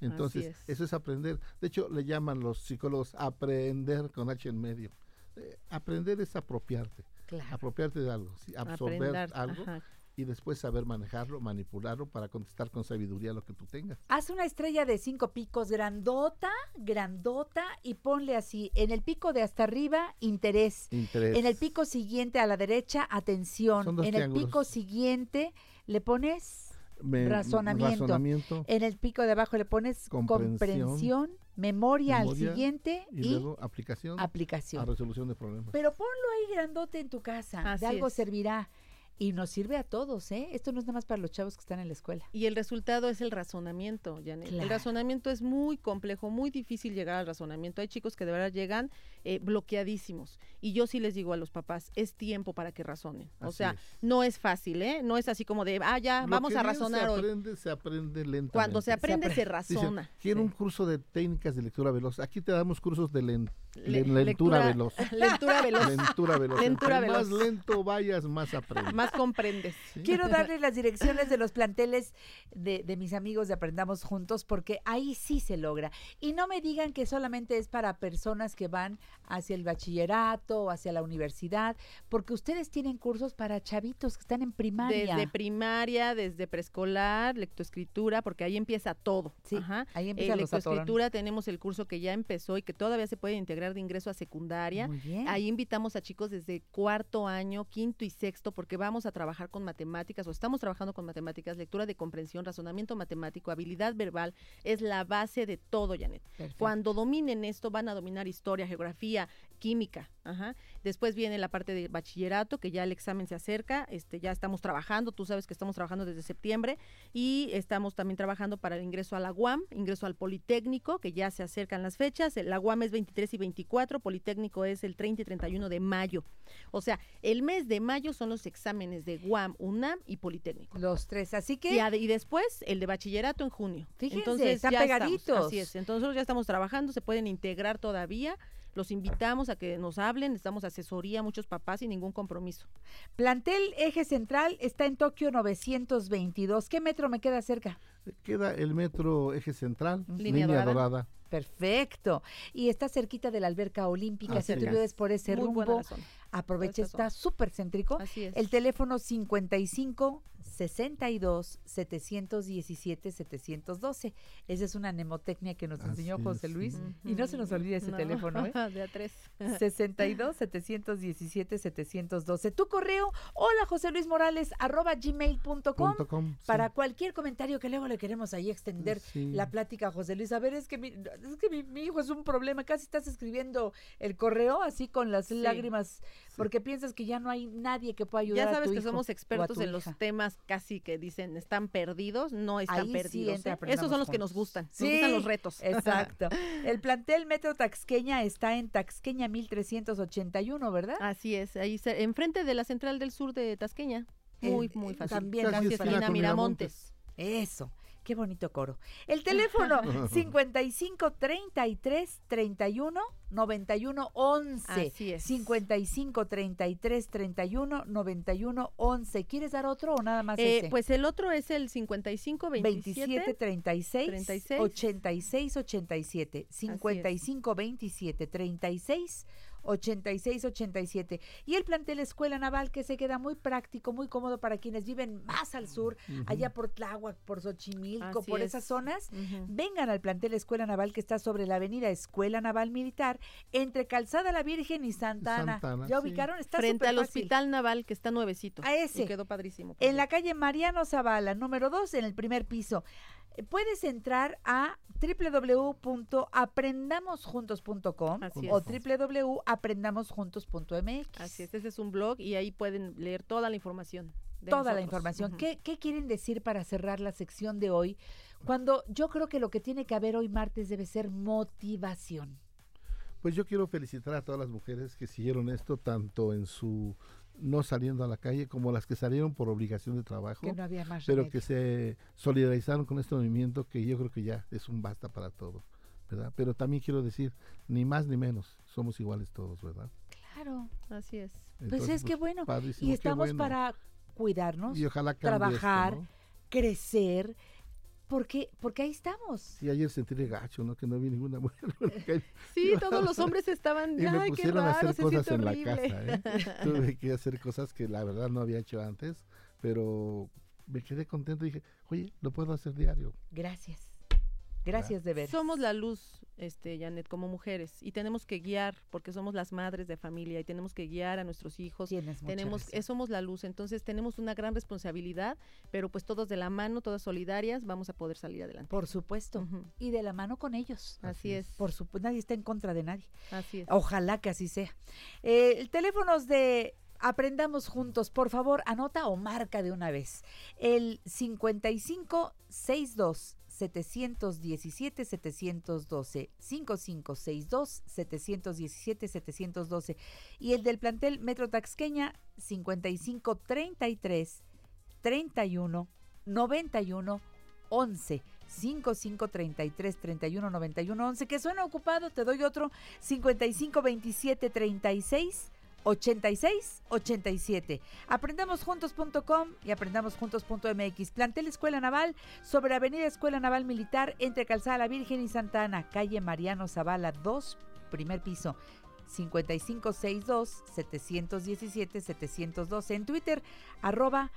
Entonces, es. eso es aprender. De hecho, le llaman los psicólogos aprender con H en medio. Eh, aprender es apropiarte. Claro. Apropiarte de algo, sí, absorber algo ajá. Y después saber manejarlo, manipularlo para contestar con sabiduría lo que tú tengas. Haz una estrella de cinco picos, grandota, grandota, y ponle así, en el pico de hasta arriba, interés. Interés. En el pico siguiente a la derecha, atención. Son dos En el pico siguiente le pones Me- razonamiento. razonamiento. En el pico de abajo le pones Comprensión. comprensión, memoria, al siguiente y, y, luego aplicación, aplicación. a resolución de problemas. Pero ponlo ahí grandote en tu casa. Así de algo es. servirá. Y nos sirve a todos, ¿eh? Esto no es nada más para los chavos que están en la escuela. Y el resultado es el razonamiento, Janet. Claro. El razonamiento es muy complejo, muy difícil llegar al razonamiento. Hay chicos que de verdad llegan eh, bloqueadísimos. Y yo sí les digo a los papás, es tiempo para que razonen. O sea, es. no es fácil, ¿eh? No es así como de, ah, ya, Lo vamos que a razonar se hoy. aprende, se aprende lentamente. Cuando se aprende, se Dicen, razona. quiero un curso de técnicas de lectura veloz. Aquí te damos cursos de len- Le- len- lectura, lectura- veloz. *laughs* lectura veloz. Lectura veloz. Lectura Entre más veloz. lento vayas, más aprendes. Más comprendes. Quiero darles las direcciones de los planteles de, de mis amigos de Aprendamos Juntos, porque ahí sí se logra. Y no me digan que solamente es para personas que van hacia el bachillerato o hacia la universidad, porque ustedes tienen cursos para chavitos que están en primaria. Desde primaria, desde preescolar, lectoescritura, porque ahí empieza todo. Sí, Ajá. ahí Eh, empiezan los lectoescritura tenemos el curso que ya empezó y que todavía se puede integrar integrar de ingreso a secundaria. Muy bien. Ahí invitamos a chicos desde cuarto año, quinto y sexto, porque vamos a trabajar con matemáticas o estamos trabajando con matemáticas, lectura de comprensión, razonamiento matemático, habilidad verbal, es la base de todo, Janet. Perfecto. Cuando dominen esto, van a dominar historia, geografía, química. Ajá. Después viene la parte de bachillerato, que ya el examen se acerca, este, ya estamos trabajando, tú sabes que estamos trabajando desde septiembre, y estamos también trabajando para el ingreso a la UAM, ingreso al Politécnico, que ya se acercan las fechas. La UAM es 23 y 24, Politécnico es el 30 y 31 de mayo. O sea, el mes de mayo son los exámenes de UAM, UNAM y Politécnico. Los tres. Así que Y, después el de bachillerato en junio. Fíjense, Entonces, están ya estamos, pegaditos. así es. Entonces ya estamos trabajando, se pueden integrar todavía. Los invitamos a que nos hablen, necesitamos asesoría a muchos papás sin ningún compromiso. Plantel Eje Central está en Tokio 922. ¿Qué metro me queda cerca? Queda el metro eje central, Línea línea, dorada. dorada. Perfecto. Y está cerquita de la alberca olímpica. Así si tú es. vives por ese Muy rumbo, aprovecha, está súper céntrico. Así es. El teléfono 55 62 717 712. Esa es una mnemotecnia que nos Así enseñó José es, Luis. sí. Y no se nos olvide ese No, teléfono, ¿eh? *laughs* De a tres. 62 717 712. Tu correo, hola José Luis Morales, arroba gmail.com. Punto com, sí. Para cualquier comentario que luego le queremos ahí extender Sí. la plática a José Luis. A ver, es que, mi, es que mi, mi hijo es un problema. Casi estás escribiendo el correo así con las Sí. lágrimas porque piensas que ya no hay nadie que pueda ayudar Ya a sabes tu que hijo somos expertos en los temas casi que dicen están perdidos, no están Ahí sí perdidos. entra ¿eh? Esos son los que nos gustan, Sí, nos gustan los retos. Exacto. El plantel Metro Taxqueña está en Taxqueña 1381, ¿verdad? Así es, ahí se- enfrente de la Central del Sur de Tasqueña. Muy, El- muy fácil. también Casi Así es, esquina esquina con Miramontes. Eso. Qué bonito coro. El teléfono 55 33 31 91 11. Así es. 55 33 31 91 11. ¿Quieres dar otro o nada más Eh, ese? pues el otro es el 55 27, 27 36 36, 86 87 55 27 36 86 87 y el plantel Escuela Naval que se queda muy práctico, muy cómodo para quienes viven más al sur, allá por Tláhuac, por Xochimilco, Así por es. esas zonas. Vengan al plantel Escuela Naval que está sobre la avenida Escuela Naval Militar entre Calzada La Virgen y Santa Ana. Santa Ana, ¿Ya sí. ubicaron? Está Frente al. Hospital Naval que está nuevecito. A ese. Y quedó padrísimo. En la calle Mariano Zavala, número 2, en el primer piso. Puedes entrar a www.aprendamosjuntos.com o www.aprendamosjuntos.mx. Así es, ese es un blog y ahí pueden leer toda la información. de Toda la información. Ujú. ¿Qué, qué quieren decir para cerrar la sección de hoy? Cuando yo creo que lo que tiene que haber hoy martes debe ser motivación. Pues yo quiero felicitar a todas las mujeres que siguieron esto, tanto en su no saliendo a la calle como las que salieron por obligación de trabajo, Que no había más pero remedio. que se solidarizaron con este movimiento que yo creo que ya es un basta para todo, ¿verdad? Pero también quiero decir, ni más ni menos, somos iguales todos, ¿verdad? Claro. Así es. Pues es que bueno. padrísimo, Y estamos bueno. para cuidarnos, Y ojalá esto, trabajar, ¿no? crecer, porque, porque ahí estamos. Sí, ayer sentí de gacho, ¿no? Que no vi ninguna mujer. *laughs* Sí, todos los *laughs* hombres estaban, Y me ay, qué pusieron a raro, hacer se cosas en la casa, ¿eh? *laughs* Tuve que hacer cosas que la verdad no había hecho antes, pero me quedé contento y dije, oye, lo puedo hacer diario. Gracias. Gracias de ver. Somos la luz, este, Janet, como mujeres, y tenemos que guiar, porque somos las madres de familia, y tenemos que guiar a nuestros hijos. Tienes tenemos, eh, somos la luz, entonces tenemos una gran responsabilidad, pero pues todos de la mano, todas solidarias, vamos a poder salir adelante. Por supuesto. Y de la mano con ellos. Así es, Por supuesto, nadie está en contra de nadie. así es. Ojalá que así sea. Eh, el teléfonos de Aprendamos Juntos, por favor, anota o marca de una vez. El 5562 717 712 5562 717 712 y el del plantel Metro Taxqueña 5533 31 91 11 55 33 31 91 11 que suena ocupado te doy otro. 55 27 36 86 87. Aprendamosjuntos.com y aprendamosjuntos.mx. Plantel Escuela Naval sobre Avenida Escuela Naval Militar entre Calzada La Virgen y Santa Ana, calle Mariano Zavala 2, primer piso. 5562 717 712 en Twitter arroba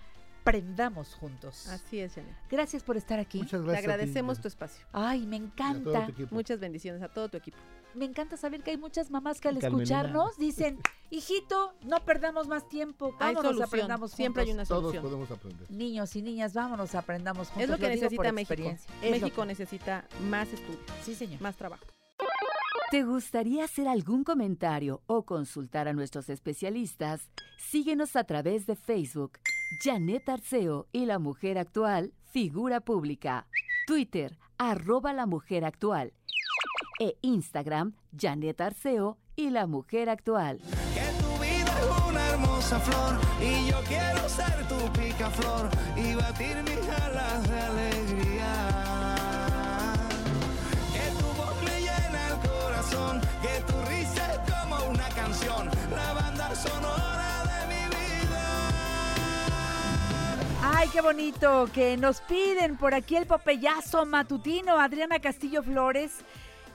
prendamos juntos. Así es, Janet. Gracias por estar aquí. Muchas Te gracias. a ti, agradecemos tu espacio. Ay, me Y a todo tu encanta. Muchas bendiciones a todo tu equipo. Me encanta saber que hay muchas mamás que al escucharnos dicen, *laughs* hijito, no perdamos más tiempo, vámonos, aprendamos siempre hay juntos". una Todos solución. podemos aprender. Niños y niñas, vámonos, aprendamos juntos. Es lo que necesita México. México que- necesita más estudios, Sí, señor. más trabajo. ¿Te gustaría hacer algún comentario o consultar a nuestros especialistas? Síguenos a través de Facebook, Janet Arceo y la mujer actual, figura pública. Twitter, arroba la mujer actual. E Instagram, Janet Arceo y la mujer actual. Que tu vida es una hermosa flor y yo quiero ser tu picaflor y batir mis alas de alegría. Que tu voz me llena el corazón, que tu risa es como una canción, la banda sonora de mi vida. Ay, qué bonito que nos piden por aquí el popeyazo matutino. Adriana Castillo Flores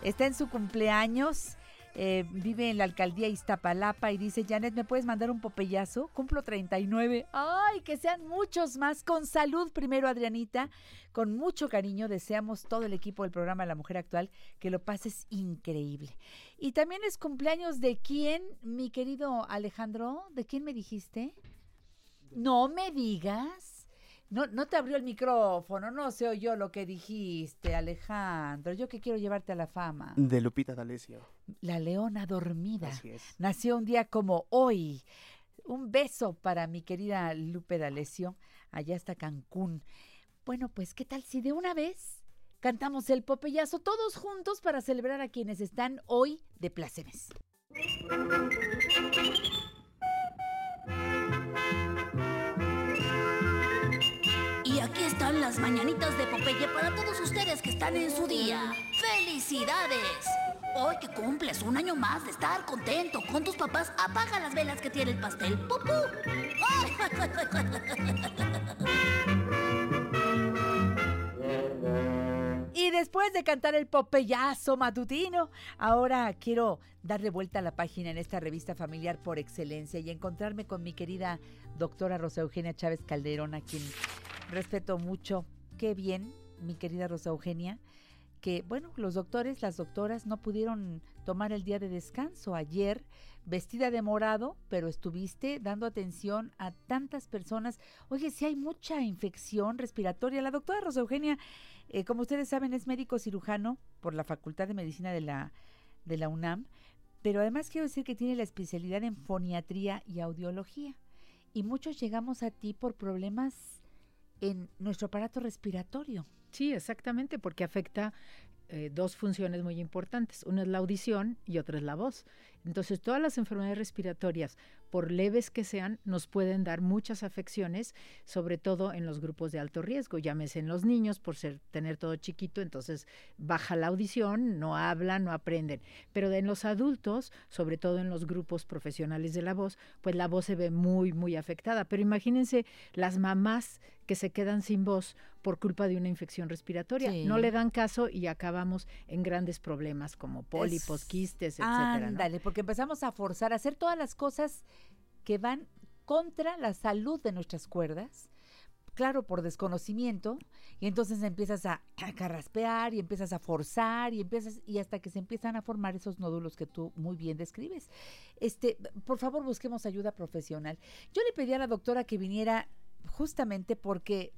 está en su cumpleaños. eh, vive en la alcaldía Iztapalapa y dice, Janet, ¿me puedes mandar un popeyazo? Cumplo 39. Ay, que sean muchos más. Con salud primero, Adrianita. Con mucho cariño deseamos todo el equipo del programa La Mujer Actual que lo pases increíble. Y también es cumpleaños de quién, mi querido Alejandro, ¿de quién me dijiste? No me digas. No, no te abrió el micrófono, no se oyó lo que dijiste, Alejandro. Yo que quiero llevarte a la fama. De Lupita D'Alessio. La leona dormida. Así es. Nació un día como hoy. Un beso para mi querida Lupe D'Alessio, allá hasta Cancún. Bueno, pues, ¿qué tal si de una vez cantamos el popeyazo todos juntos para celebrar a quienes están hoy de plácemes? Las mañanitas de Popeye para todos ustedes que están en su día. ¡Felicidades! Hoy que cumples un año más de estar contento con tus papás, apaga las velas que tiene el pastel. ¡Pupú! *laughs* *laughs* Y después de cantar el popeyazo matutino, ahora quiero darle vuelta a la página en esta revista familiar por excelencia y encontrarme con mi querida doctora Rosa Eugenia Chávez Calderón, a quien respeto mucho. Qué bien, mi querida Rosa Eugenia, que bueno, los doctores, las doctoras no pudieron tomar el día de descanso ayer vestida de morado, pero estuviste dando atención a tantas personas. Oye, si hay mucha infección respiratoria. La doctora Rosa Eugenia, eh, como ustedes saben, es médico cirujano por la Facultad de Medicina de la, de la UNAM, pero además quiero decir que tiene la especialidad en foniatría y audiología. Y muchos llegamos a ti por problemas en nuestro aparato respiratorio. Sí, exactamente, porque afecta eh, dos funciones muy importantes. Una es la audición y otra es la voz. Entonces, todas las enfermedades respiratorias, por leves que sean, nos pueden dar muchas afecciones, sobre todo en los grupos de alto riesgo. Llámese en los niños, por ser, tener todo chiquito, entonces baja la audición, no hablan, no aprenden. Pero en los adultos, sobre todo en los grupos profesionales de la voz, pues la voz se ve muy, muy afectada. Pero imagínense las mamás que se quedan sin voz por culpa de una infección respiratoria. Sí. No le dan caso y acabamos en grandes problemas como pólipos, Es- quistes, etcétera. ¿no? Ándale, porque empezamos a forzar a hacer todas las cosas que van contra la salud de nuestras cuerdas. Claro, por desconocimiento, y entonces empiezas a, a carraspear y empiezas a forzar y empiezas y hasta que se empiezan a formar esos nódulos que tú muy bien describes. Este, por favor, busquemos ayuda profesional. Yo le pedí a la doctora que viniera justamente porque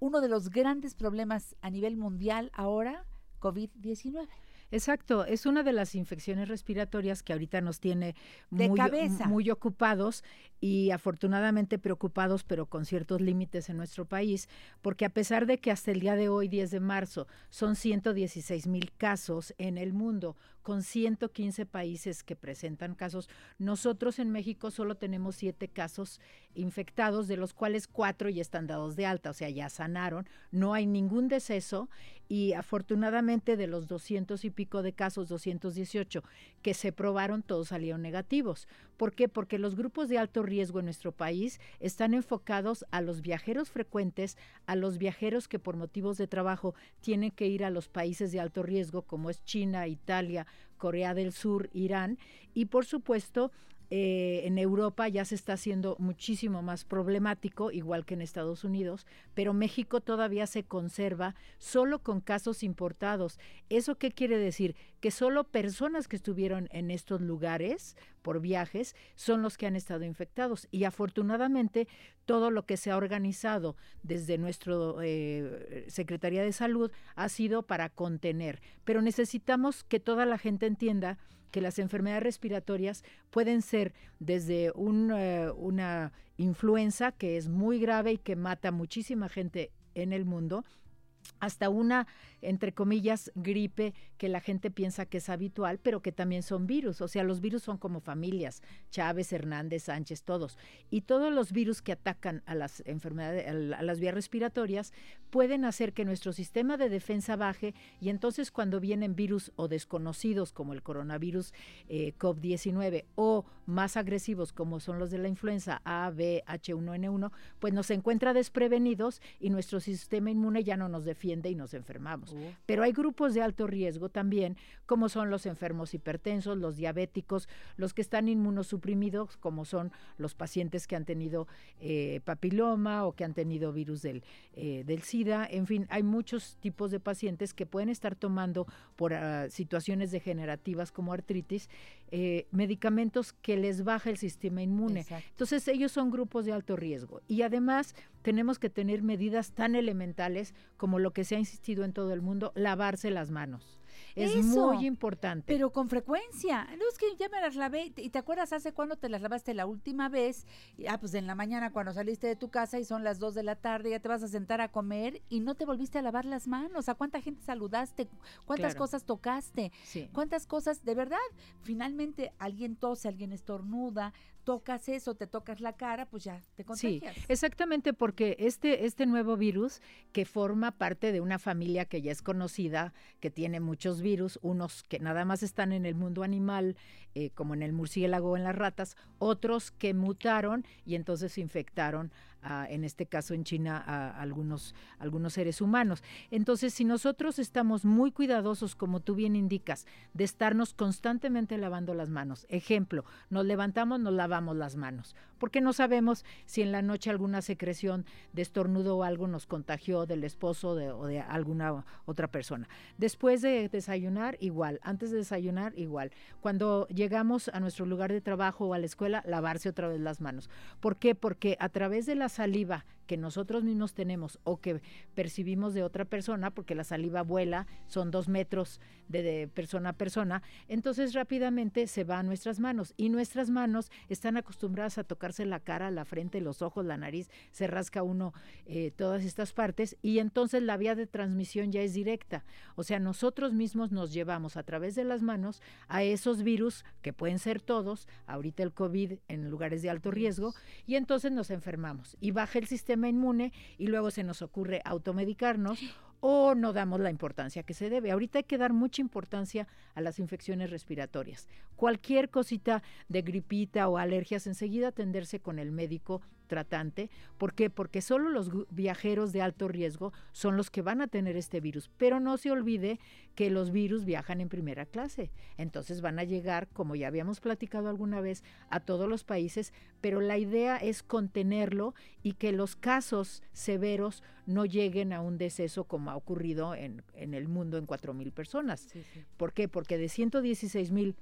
uno de los grandes problemas a nivel mundial ahora, COVID-19. Exacto, es una de las infecciones respiratorias que ahorita nos tiene muy, muy ocupados y afortunadamente preocupados, pero con ciertos límites en nuestro país, porque a pesar de que hasta el día de hoy, 10 de marzo, son 116 mil casos en el mundo, con 115 países que presentan casos, nosotros en México solo tenemos siete casos infectados, de los cuales cuatro ya están dados de alta, o sea, ya sanaron, no hay ningún deceso y afortunadamente de los 200 y pico de casos, 218 que se probaron, todos salieron negativos. ¿Por qué? Porque los grupos de alto riesgo en nuestro país están enfocados a los viajeros frecuentes, a los viajeros que por motivos de trabajo tienen que ir a los países de alto riesgo como es China, Italia, Corea del Sur, Irán y por supuesto Eh, en Europa ya se está haciendo muchísimo más problemático, igual que en Estados Unidos, pero México todavía se conserva solo con casos importados. ¿Eso qué quiere decir? Que solo personas que estuvieron en estos lugares por viajes son los que han estado infectados. Y afortunadamente todo lo que se ha organizado desde nuestra eh, Secretaría de Salud ha sido para contener. Pero necesitamos que toda la gente entienda que las enfermedades respiratorias pueden ser desde un, eh, una influenza que es muy grave y que mata muchísima gente en el mundo, hasta una, entre comillas, gripe que la gente piensa que es habitual, pero que también son virus. O sea, los virus son como familias, Chávez, Hernández, Sánchez, todos. Y todos los virus que atacan a las enfermedades, a las vías respiratorias, pueden hacer que nuestro sistema de defensa baje y entonces cuando vienen virus o desconocidos como el coronavirus eh, COVID-19 o más agresivos como son los de la influenza A, B, H1N1, pues nos encuentra desprevenidos y nuestro sistema inmune ya no nos defiende y nos enfermamos. Pero hay grupos de alto riesgo también, como son los enfermos hipertensos, los diabéticos, los que están inmunosuprimidos, como son los pacientes que han tenido eh, papiloma o que han tenido virus del, eh, del SIDA. En fin, hay muchos tipos de pacientes que pueden estar tomando por ah, situaciones degenerativas como artritis eh, medicamentos que les baja el sistema inmune. Entonces ellos son grupos de alto riesgo. Y además tenemos que tener medidas tan elementales como lo que se ha insistido en todo el mundo, lavarse las manos. Es Eso, muy importante. Pero con frecuencia. No es que ya me las lavé. ¿Y te acuerdas hace cuándo te las lavaste la última vez? Ah, pues en la mañana cuando saliste de tu casa y son las 2 de la tarde, ya te vas a sentar a comer y no te volviste a lavar las manos. ¿A cuánta gente saludaste? ¿Cuántas Claro. cosas tocaste? Sí. ¿Cuántas cosas, de verdad? Finalmente alguien tose, alguien estornuda, tocas eso, te tocas la cara, pues ya te Sí, contagias. exactamente porque este, este nuevo virus que forma parte de una familia que ya es conocida, que tiene muchos virus, unos que nada más están en el mundo animal, eh, como en el murciélago o en las ratas, otros que mutaron y entonces infectaron, a, en este caso en China, a algunos, algunos seres humanos. Entonces, si nosotros estamos muy cuidadosos, como tú bien indicas, de estarnos constantemente lavando las manos, ejemplo, nos levantamos, nos lavamos las manos, porque no sabemos si en la noche alguna secreción de estornudo o algo nos contagió del esposo de- o de alguna otra persona. Después de desayunar, igual. Antes de desayunar, igual. Cuando llegamos a nuestro lugar de trabajo o a la escuela, lavarse otra vez las manos. ¿Por qué? Porque a través de la saliva que nosotros mismos tenemos o que percibimos de otra persona, porque la saliva vuela, son dos metros de, persona a persona, entonces rápidamente se va a nuestras manos y nuestras manos están acostumbradas a tocarse la cara, la frente, los ojos, la nariz, se rasca uno eh, todas estas partes y entonces la vía de transmisión ya es directa. O sea, nosotros mismos nos llevamos a través de las manos a esos virus, que pueden ser todos, ahorita el COVID en lugares de alto riesgo, y entonces nos enfermamos y baja el sistema inmune y luego se nos ocurre automedicarnos o no damos la importancia que se debe. Ahorita hay que dar mucha importancia a las infecciones respiratorias. Cualquier cosita de gripita o alergias, enseguida atenderse con el médico tratante. ¿Por qué? Porque solo los viajeros de alto riesgo son los que van a tener este virus. Pero no se olvide que los virus viajan en primera clase. Entonces van a llegar, como ya habíamos platicado alguna vez, a todos los países, pero la idea es contenerlo y que los casos severos no lleguen a un deceso como ha ocurrido en, en el mundo en 4.000 personas. ¿Por qué? Porque de 116 mil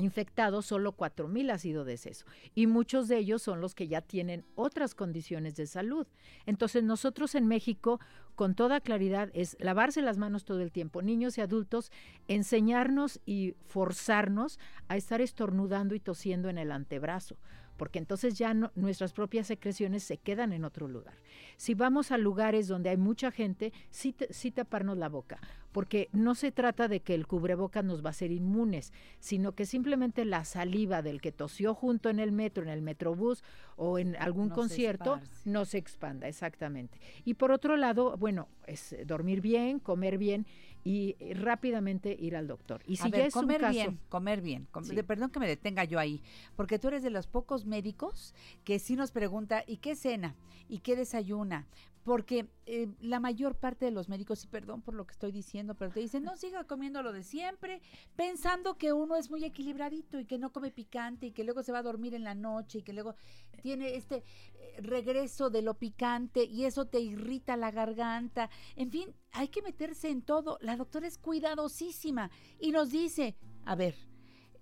infectados, solo 4 mil ha sido deceso. Y muchos de ellos son los que ya tienen otras condiciones de salud. Entonces nosotros en México, con toda claridad, es lavarse las manos todo el tiempo. Niños y adultos, enseñarnos y forzarnos a estar estornudando y tosiendo en el antebrazo porque entonces ya nuestras propias secreciones se quedan en otro lugar. Si vamos a lugares donde hay mucha gente, sí, te- sí taparnos la boca, porque no se trata de que el cubrebocas nos va a hacer inmunes, sino que simplemente la saliva del que tosió junto en el metro, en el metrobús o en algún No concierto, no se expanda, exactamente. Y por otro lado, bueno, es dormir bien, comer bien y eh, rápidamente ir al doctor. Y si a ya ver, es un comer caso, bien, comer bien. Com- Sí. perdón que me detenga yo ahí, porque tú eres de los pocos médicos que sí nos pregunta, ¿y qué cena? ¿Y qué desayuna? porque eh, la mayor parte de los médicos, y perdón por lo que estoy diciendo, pero te dicen, no *laughs* siga comiendo lo de siempre, pensando que uno es muy equilibradito y que no come picante y que luego se va a dormir en la noche y que luego tiene este eh, regreso de lo picante y eso te irrita la garganta. En fin, hay que meterse en todo. La doctora es cuidadosísima y nos dice, a ver,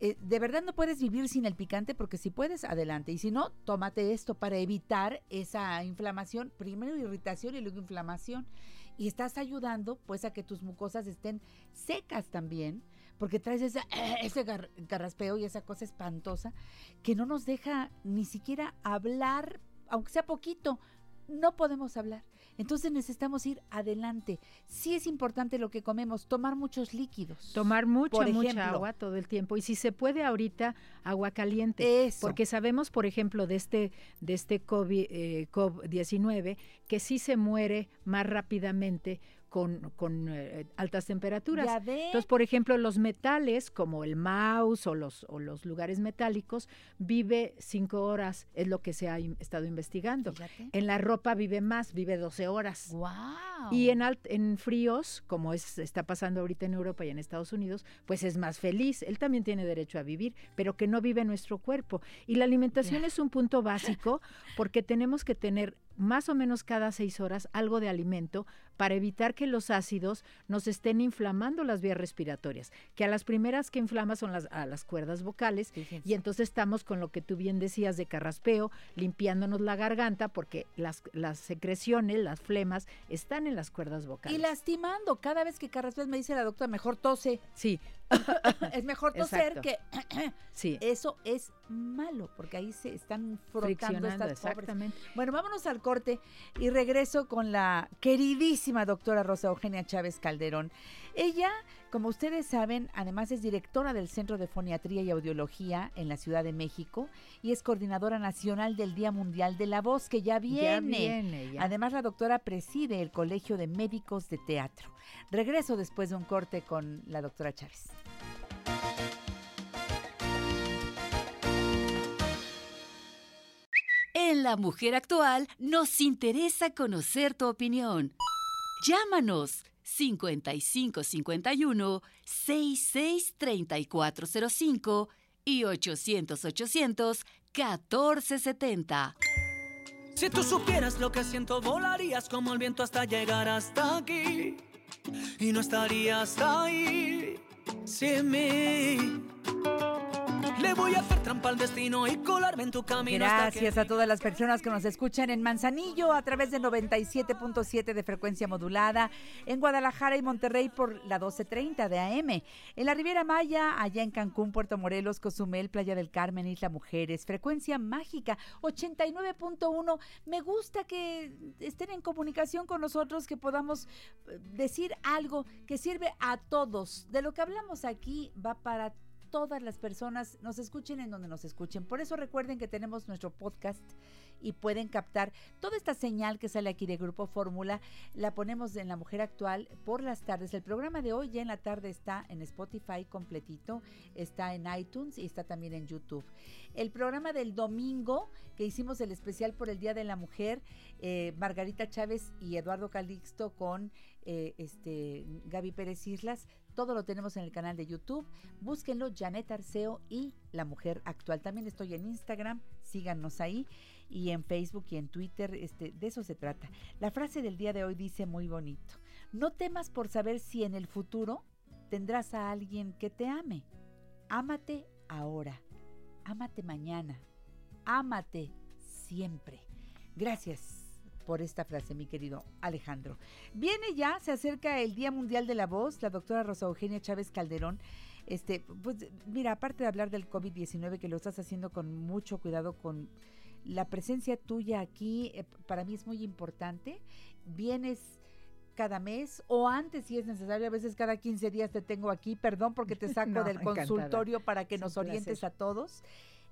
eh, de verdad no puedes vivir sin el picante porque si puedes, adelante. Y si no, tómate esto para evitar esa inflamación, primero irritación y luego inflamación. Y estás ayudando pues a que tus mucosas estén secas también, porque traes *clears throat* ese gar- carraspeo y esa cosa espantosa que no nos deja ni siquiera hablar, aunque sea poquito, no podemos hablar. Entonces necesitamos ir adelante. Sí es importante lo que comemos, tomar muchos líquidos. Tomar mucha, Por mucha ejemplo. agua todo el tiempo. Y si se puede ahorita, agua caliente. Eso. Porque sabemos, por ejemplo, de este, de este COVID, eh, COVID-19, que sí se muere más rápidamente con, con eh, altas temperaturas. Ya. Entonces, por ejemplo, los metales, como el mouse o los, o los lugares metálicos, vive cinco horas, es lo que se ha in- estado investigando. Fíjate. En la ropa vive más, vive 12 horas. Y en, alt- en fríos, como es, está pasando ahorita en Europa y en Estados Unidos, pues es más feliz. Él también tiene derecho a vivir, pero que no vive nuestro cuerpo. Y la alimentación es un punto básico porque tenemos que tener más o menos cada seis horas algo de alimento para evitar que los ácidos nos estén inflamando las vías respiratorias, que a las primeras que inflama son las, a las cuerdas vocales y entonces estamos con lo que tú bien decías de carraspeo, limpiándonos la garganta porque las, las secreciones, las flemas están en las cuerdas vocales. Y lastimando, cada vez que carraspeo me dice la doctora, mejor tose. Sí, *laughs* es mejor toser Exacto. que *clears throat* sí. *clears throat* eso es malo, porque ahí se están frotando estas pobres. exactamente. Bueno, vámonos al corte y regreso con la queridísima doctora Rosa Eugenia Chávez Calderón. Ella, como ustedes saben, además es directora del Centro de Foniatría y Audiología en la Ciudad de México y es coordinadora nacional del Día Mundial de la Voz, que ya viene. Ya viene, ya. Además, la doctora preside el Colegio de Médicos de Teatro. Regreso después de un corte con la doctora Chávez. En La Mujer Actual nos interesa conocer tu opinión. Llámanos 5551 663405 y 800 800 1470. Si tú supieras lo que siento, volarías como el viento hasta llegar hasta aquí. Y no estarías ahí sin mí. Le voy a hacer trampa al destino y colarme en tu camino. hasta que- Gracias a todas las personas que nos escuchan en Manzanillo a través de 97.7 de frecuencia modulada, en Guadalajara y Monterrey por la 1230 de AM, en la Riviera Maya, allá en Cancún, Puerto Morelos, Cozumel, Playa del Carmen, Isla Mujeres, frecuencia mágica 89.1. Me gusta que estén en comunicación con nosotros, que podamos eh, decir algo que sirve a todos. De lo que hablamos aquí va para todas las personas nos escuchen en donde nos escuchen. Por eso recuerden que tenemos nuestro podcast y pueden captar toda esta señal que sale aquí de Grupo Fórmula. La ponemos en La Mujer Actual por las tardes. El programa de hoy ya en la tarde está en Spotify completito, está en iTunes y está también en YouTube. El programa del domingo, que hicimos el especial por el Día de la Mujer, eh, Margarita Chávez y Eduardo Calixto con eh, este, Gaby Pérez Islas, todo lo tenemos en el canal de YouTube. Búsquenlo, Janet Arceo y La Mujer Actual. También estoy en Instagram, síganos ahí. Y en Facebook y en Twitter, este, de eso se trata. La frase del día de hoy dice muy bonito. No temas por saber si en el futuro tendrás a alguien que te ame. Ámate ahora. Ámate mañana. Ámate siempre. Gracias por esta frase, mi querido Alejandro. Viene ya, se acerca el Día Mundial de la Voz, la doctora Rosa Eugenia Chávez Calderón. Este, pues mira, aparte de hablar del COVID-19, que lo estás haciendo con mucho cuidado, con la presencia tuya aquí, eh, para mí es muy importante. Vienes cada mes o antes si es necesario, a veces cada 15 días te tengo aquí, perdón porque te saco *laughs* No, del encantada. consultorio para que Es nos orientes placer. a todos.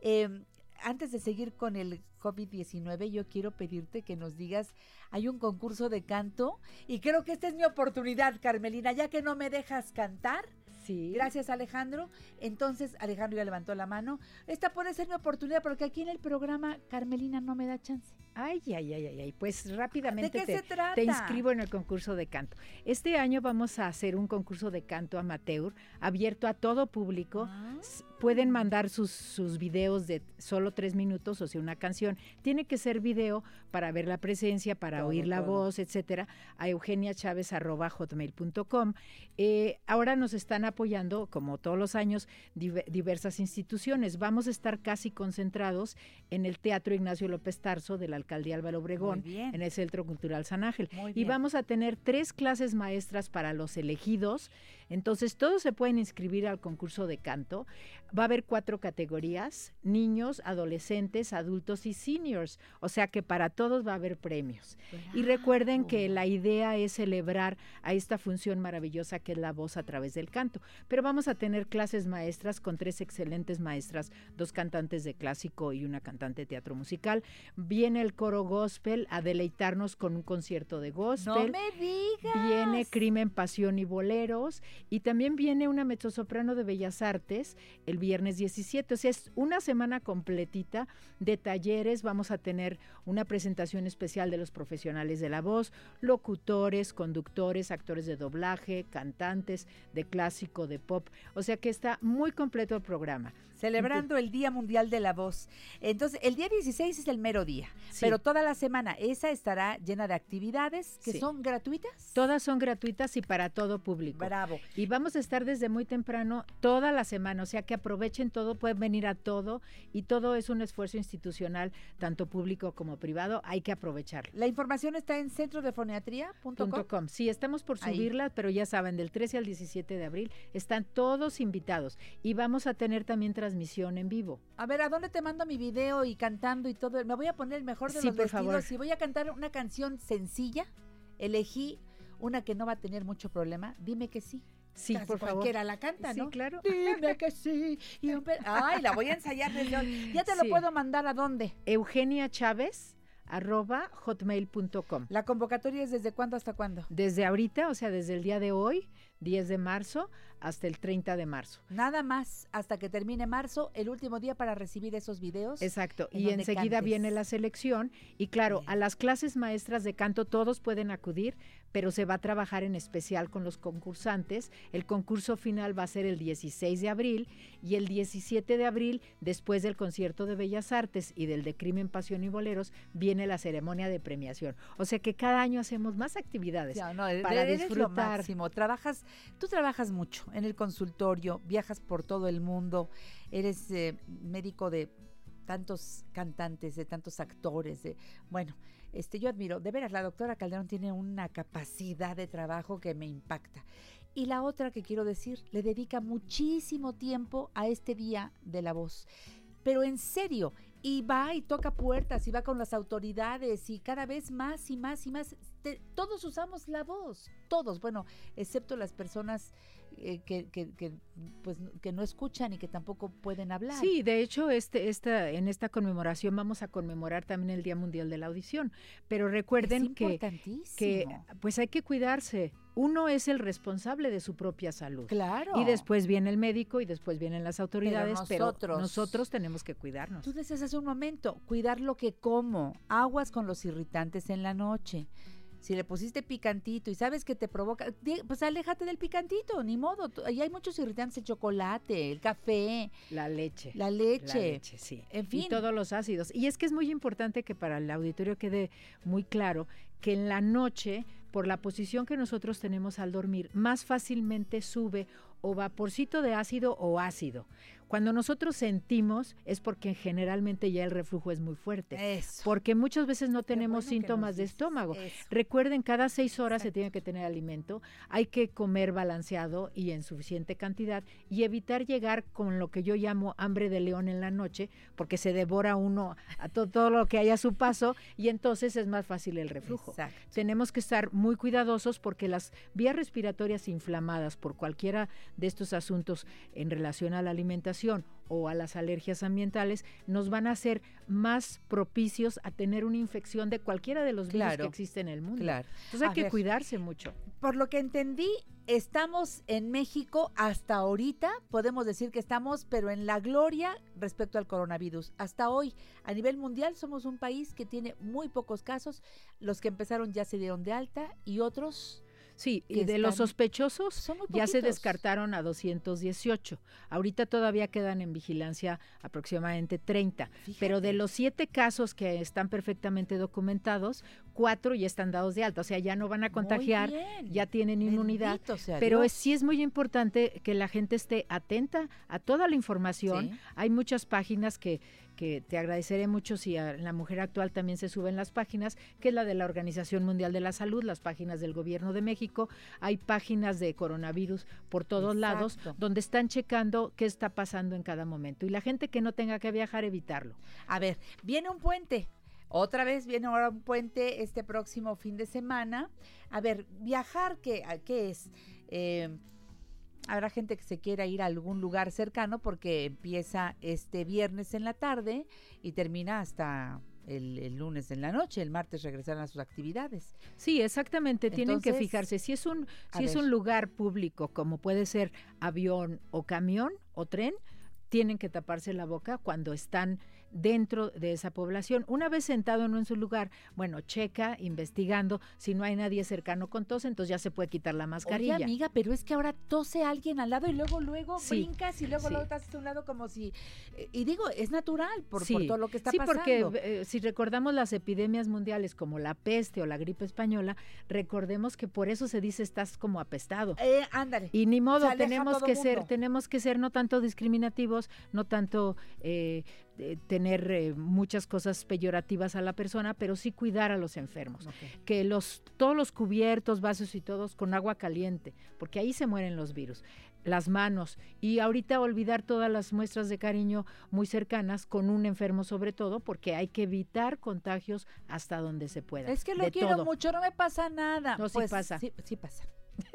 Eh, antes de seguir con el COVID-19, yo quiero pedirte que nos digas, hay un concurso de canto y creo que esta es mi oportunidad, Carmelina, ya que no me dejas cantar. Sí. Gracias, Alejandro. Entonces, Alejandro ya levantó la mano. Esta puede ser mi oportunidad porque aquí en el programa Carmelina no me da chance. Ay, ay, ay, ay, ay. Pues rápidamente ¿De qué te, inscribo en el concurso de canto. Este año vamos a hacer un concurso de canto amateur abierto a todo público. Ah. Pueden mandar sus, sus videos de solo tres minutos, o sea, una canción. Tiene que ser video para ver la presencia, para Todo, oír la todo. voz, etcétera, a eugeniachavez.hotmail.com. Eh, ahora nos están apoyando, como todos los años, dive- diversas instituciones. Vamos a estar casi concentrados en el Teatro Ignacio López Tarso de la Alcaldía Álvaro Obregón, en el Centro Cultural San Ángel. Y vamos a tener tres clases maestras para los elegidos. Entonces, todos se pueden inscribir al concurso de canto. Va a haber cuatro categorías, niños, adolescentes, adultos y seniors. O sea que para todos va a haber premios. Y recuerden que la idea es celebrar a esta función maravillosa que es la voz a través del canto. Pero vamos a tener clases maestras con tres excelentes maestras, dos cantantes de clásico y una cantante de teatro musical. Viene el coro gospel a deleitarnos con un concierto de gospel. No me digas. Viene Crimen, Pasión y Boleros. Y también viene una mezzosoprano de Bellas Artes el viernes 17. O sea, es una semana completita de talleres. Vamos a tener una presentación especial de los profesionales de la voz, locutores, conductores, actores de doblaje, cantantes de clásico, de pop. O sea que está muy completo el programa. Celebrando el Día Mundial de la Voz. Entonces, el día 16 es el mero día, Sí. pero toda la semana esa estará llena de actividades que Sí. son gratuitas. Todas son gratuitas y para todo público. Bravo. Y vamos a estar desde muy temprano toda la semana, o sea que aprovechen todo, pueden venir a todo y todo es un esfuerzo institucional, tanto público como privado, hay que aprovecharlo. La información está en centrodefoniatría.com. Sí, estamos por Ahí. subirla, pero ya saben, del 13 al 17 de abril están todos invitados y vamos a tener también transmisión en vivo. A ver, ¿a dónde te mando mi video y cantando y todo? Me voy a poner el mejor de Sí, los por vestidos favor. y voy a cantar una canción sencilla. Elegí una que no va a tener mucho problema. Dime que sí. Sí, Casi por favor. cualquiera la canta, Sí, ¿no? claro. *laughs* Dime que sí. y un Ay, la voy a ensayar desde hoy. ¿Ya te lo Sí. puedo mandar a dónde? Eugenia Chávez arroba hotmail.com. ¿La convocatoria es desde cuándo hasta cuándo? Desde ahorita, o sea, desde el día de hoy, 10 de marzo, hasta el 30 de marzo. Nada más hasta que termine marzo, el último día para recibir esos videos. Exacto. en Y enseguida cantes. viene la selección. Y claro, a las clases maestras de canto todos pueden acudir, pero se va a trabajar en especial con los concursantes. El concurso final va a ser el 16 de abril y el 17 de abril, después del concierto de Bellas Artes y del de Crimen, Pasión y Boleros, viene la ceremonia de premiación. O sea que cada año hacemos más actividades Ya, no, para lo disfrutar. máximo. Trabajas, tú trabajas mucho en el consultorio, viajas por todo el mundo, eres eh, médico de tantos cantantes, de tantos actores, de bueno, este yo admiro, de veras la doctora Calderón tiene una capacidad de trabajo que me impacta. Y la otra que quiero decir, le dedica muchísimo tiempo a este día de la voz. Pero en serio, y va y toca puertas y va con las autoridades y cada vez más y más y más. Todos usamos la voz, todos, bueno, excepto las personas eh, que, que, que, pues, que no escuchan y que tampoco pueden hablar. Sí, de hecho, este, esta, en esta conmemoración vamos a conmemorar también el Día Mundial de la Audición. Pero recuerden que, que pues hay que cuidarse. Uno es el responsable de su propia salud. Claro. Y después viene el médico y después vienen las autoridades, pero nosotros- nosotros, tenemos que cuidarnos. Tú decías hace un momento, cuidar lo que como, aguas con los irritantes en la noche. Si le pusiste picantito y sabes que te provoca, pues aléjate del picantito, ni modo. Ahí hay muchos irritantes, el chocolate, el café, La leche. la leche. La leche, sí. En fin. Y todos los ácidos. Y es que es muy importante que para el auditorio quede muy claro que en la noche, por la posición que nosotros tenemos al dormir, más fácilmente sube o vaporcito de ácido o ácido. Cuando nosotros sentimos es porque generalmente ya el reflujo es muy fuerte. Eso. Porque muchas veces no tenemos bueno síntomas de estómago. eso. Recuerden, cada seis horas se tiene que tener alimento, hay que comer balanceado y en suficiente cantidad y evitar llegar con lo que yo llamo hambre de león en la noche, porque se devora uno a to- todo lo que hay a su paso y entonces es más fácil el reflujo. Exacto. Tenemos que estar muy cuidadosos porque las vías respiratorias inflamadas por cualquiera de estos asuntos en relación a la alimentación o a las alergias ambientales nos van a hacer más propicios a tener una infección de cualquiera de los virus Claro, que existen en el mundo. claro. Entonces hay A que ver. cuidarse mucho. Por lo que entendí, estamos en México hasta ahorita, podemos decir que estamos, pero en la gloria respecto al coronavirus. Hasta hoy, a nivel mundial, somos un país que tiene muy pocos casos. Los que empezaron ya se dieron de alta y otros Sí, y de los sospechosos ya se descartaron a 218. Ahorita todavía quedan en vigilancia aproximadamente 30. Pero de los siete casos que están perfectamente documentados, cuatro ya están dados de alta. O sea, ya no van a contagiar, ya tienen inmunidad. Pero es- sí es muy importante que la gente esté atenta a toda la información. Sí. Hay muchas páginas que, que te agradeceré mucho si a la mujer actual también se suben las páginas, que es la de la Organización Mundial de la Salud, las páginas del Gobierno de México. Hay páginas de coronavirus por todos lados donde están checando qué está pasando en cada momento. Y la gente que no tenga que viajar, evitarlo. A ver, viene un puente. Otra vez viene ahora un puente este próximo fin de semana. A ver, viajar, ¿qué, qué es? Eh, habrá gente que se quiera ir a algún lugar cercano porque empieza este viernes en la tarde y termina hasta el, el lunes en la noche. El martes regresarán a sus actividades. Sí, exactamente. Tienen que fijarse si es un si es ver. un lugar público como puede ser avión o camión o tren, tienen que taparse la boca cuando están dentro de esa población. Una vez sentado en su lugar, bueno, checa, investigando, si no hay nadie cercano con tos, entonces ya se puede quitar la mascarilla. Oye, amiga, pero es que ahora tose alguien al lado y luego, luego Sí, brincas y luego, sí. luego estás a un lado como si... eh, Y digo, es natural por, por Sí, todo lo que está sí, pasando. porque eh, si recordamos las epidemias mundiales como la peste o la gripe española, recordemos que por eso se dice estás como apestado. Eh, ándale. Y ni modo, tenemos que ser, tenemos que ser no tanto discriminativos, no tanto eh, eh, tener eh, muchas cosas peyorativas a la persona, pero sí cuidar a los enfermos. Que los, todos los cubiertos, vasos y todos con agua caliente, porque ahí se mueren los virus. Las manos y ahorita olvidar todas las muestras de cariño muy cercanas con un enfermo sobre todo, porque hay que evitar contagios hasta donde se pueda. Es que lo quiero todo. mucho, no me pasa nada. No, sí Pues, pasa. Sí, sí pasa.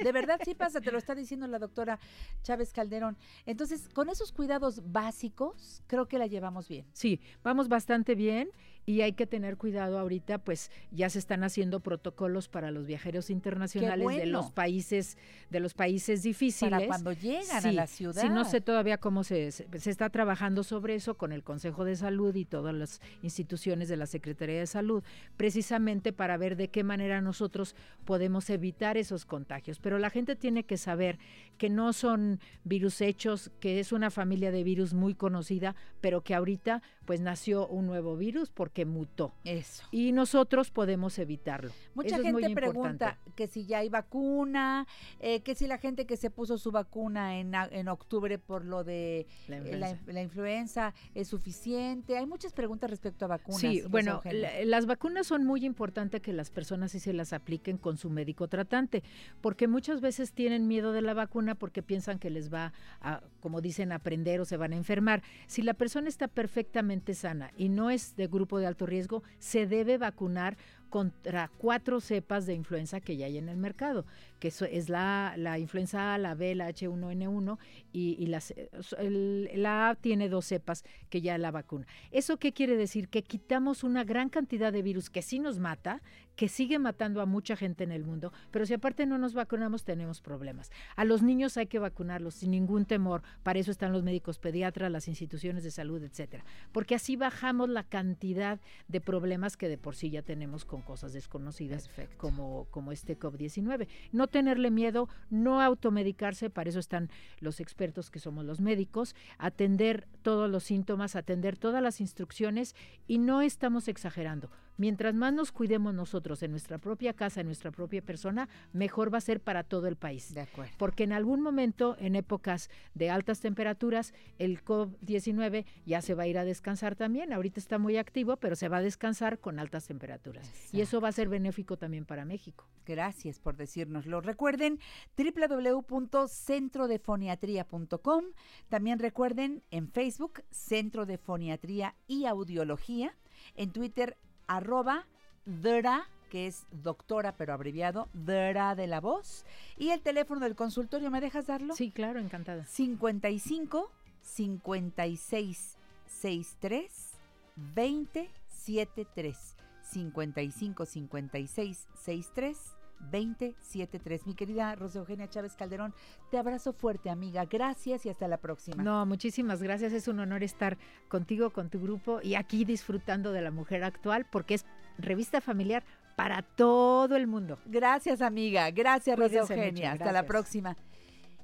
De verdad sí pasa, te lo está diciendo la doctora Chávez Calderón. Entonces, con esos cuidados básicos, creo que la llevamos bien. Sí, vamos bastante bien y hay que tener cuidado ahorita, pues ya se están haciendo protocolos para los viajeros internacionales de los países de los países difíciles Para cuando llegan a la ciudad. Sí, no sé todavía cómo se, se, se está trabajando sobre eso con el Consejo de Salud y todas las instituciones de la Secretaría de Salud, precisamente para ver de qué manera nosotros podemos evitar esos contagios. Pero la gente tiene que saber que no son virus hechos, que es una familia de virus muy conocida, pero que ahorita pues nació un nuevo virus porque mutó. Eso. Y nosotros podemos evitarlo. Mucha Eso gente pregunta importante. que si ya hay vacuna, eh, que si la gente que se puso su vacuna en, en octubre por lo de La eh, la, influenza. la influenza es suficiente. Hay muchas preguntas respecto a vacunas. Sí, bueno, la- las vacunas son muy importantes que las personas sí se las apliquen con su médico tratante, porque muchas veces tienen miedo de la vacuna porque piensan que les va a, como dicen, aprender o se van a enfermar. Si la persona está perfectamente sana y no es de grupo de alto riesgo, se debe vacunar contra cuatro cepas de influenza que ya hay en el mercado, que es la, la influenza A, la B, la H1N1 y, la A tiene dos cepas que ya la vacuna. ¿Eso qué quiere decir? Que quitamos una gran cantidad de virus que sí nos mata, que sigue matando a mucha gente en el mundo, pero si aparte no nos vacunamos tenemos problemas. A los niños hay que vacunarlos sin ningún temor, para eso están los médicos pediatras, las instituciones de salud, etcétera, porque así bajamos la cantidad de problemas que de por sí ya tenemos con cosas desconocidas como, como este COVID-19. No tenerle miedo, no automedicarse, para eso están los expertos que somos los médicos, atender todos los síntomas, atender todas las instrucciones y no estamos exagerando. Mientras más nos cuidemos nosotros en nuestra propia casa, en nuestra propia persona, mejor va a ser para todo el país. De acuerdo. Porque en algún momento, en épocas de altas temperaturas, el COVID-19 ya se va a ir a descansar también. Ahorita está muy activo, pero se va a descansar con altas temperaturas. Y eso va a ser benéfico también para México. Gracias por decírnoslo. Recuerden www.centrodefoniatría.com. También recuerden en Facebook Centro de Foniatría y Audiología. En Twitter arroba DRA, que es doctora pero abreviado, DRA de la voz. Y el teléfono del consultorio, ¿me dejas darlo? Sí, claro, encantada. 55 56 63 20 73. 55 56 63 273. Mi querida Rosa Eugenia Chávez Calderón, te abrazo fuerte, amiga. Gracias y hasta la próxima. No, muchísimas gracias. Es un honor estar contigo, con tu grupo y aquí disfrutando de la mujer actual porque es revista familiar para todo el mundo. Gracias, amiga. Gracias, Rosa Cuídense Eugenia. mucho, Hasta la próxima.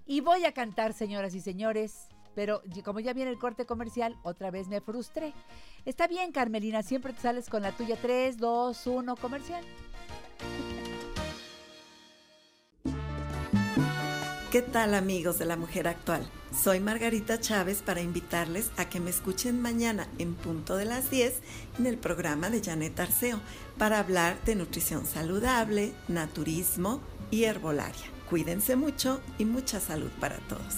Y voy a cantar, señoras y señores. Pero como ya viene el corte comercial, otra vez me frustré. Está bien, Carmelina, siempre te sales con la tuya. 3, 2, 1, comercial. *laughs* ¿Qué tal amigos de la mujer actual? Soy Margarita Chávez para invitarles a que me escuchen mañana en punto de las 10 en el programa de Janet Arceo para hablar de nutrición saludable, naturismo y herbolaria. Cuídense mucho y mucha salud para todos.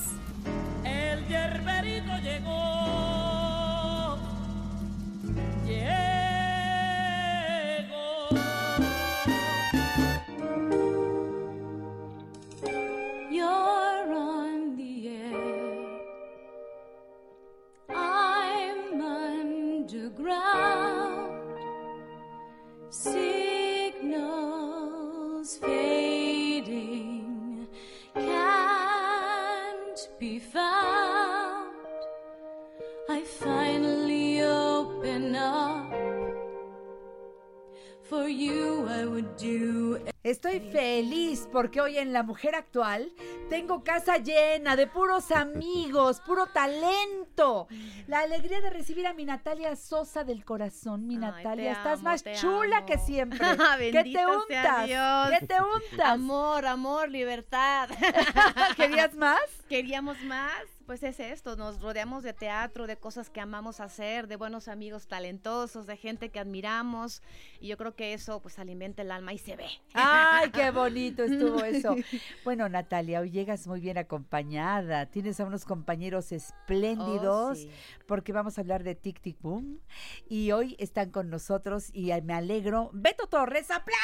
Estoy feliz porque hoy en La Mujer Actual tengo casa llena de puros amigos, puro talento. La alegría de recibir a mi Natalia Sosa del corazón. Mi Natalia, estás amo, más chula amo. que siempre. *laughs* ¿Qué te untas? Dios. ¿Qué te untas? Amor, amor, libertad. *laughs* ¿Querías más? *laughs* Queríamos más. Pues es esto, nos rodeamos de teatro, de cosas que amamos hacer, de buenos amigos talentosos, de gente que admiramos y yo creo que eso pues alimenta el alma y se ve. Ay, qué *laughs* bonito estuvo eso. *laughs* Bueno, Natalia, hoy llegas muy bien acompañada. Tienes a unos compañeros espléndidos Oh, sí. porque vamos a hablar de Tic Tic Boom. Y hoy están con nosotros y me alegro. Beto Torres, ¡aplausos!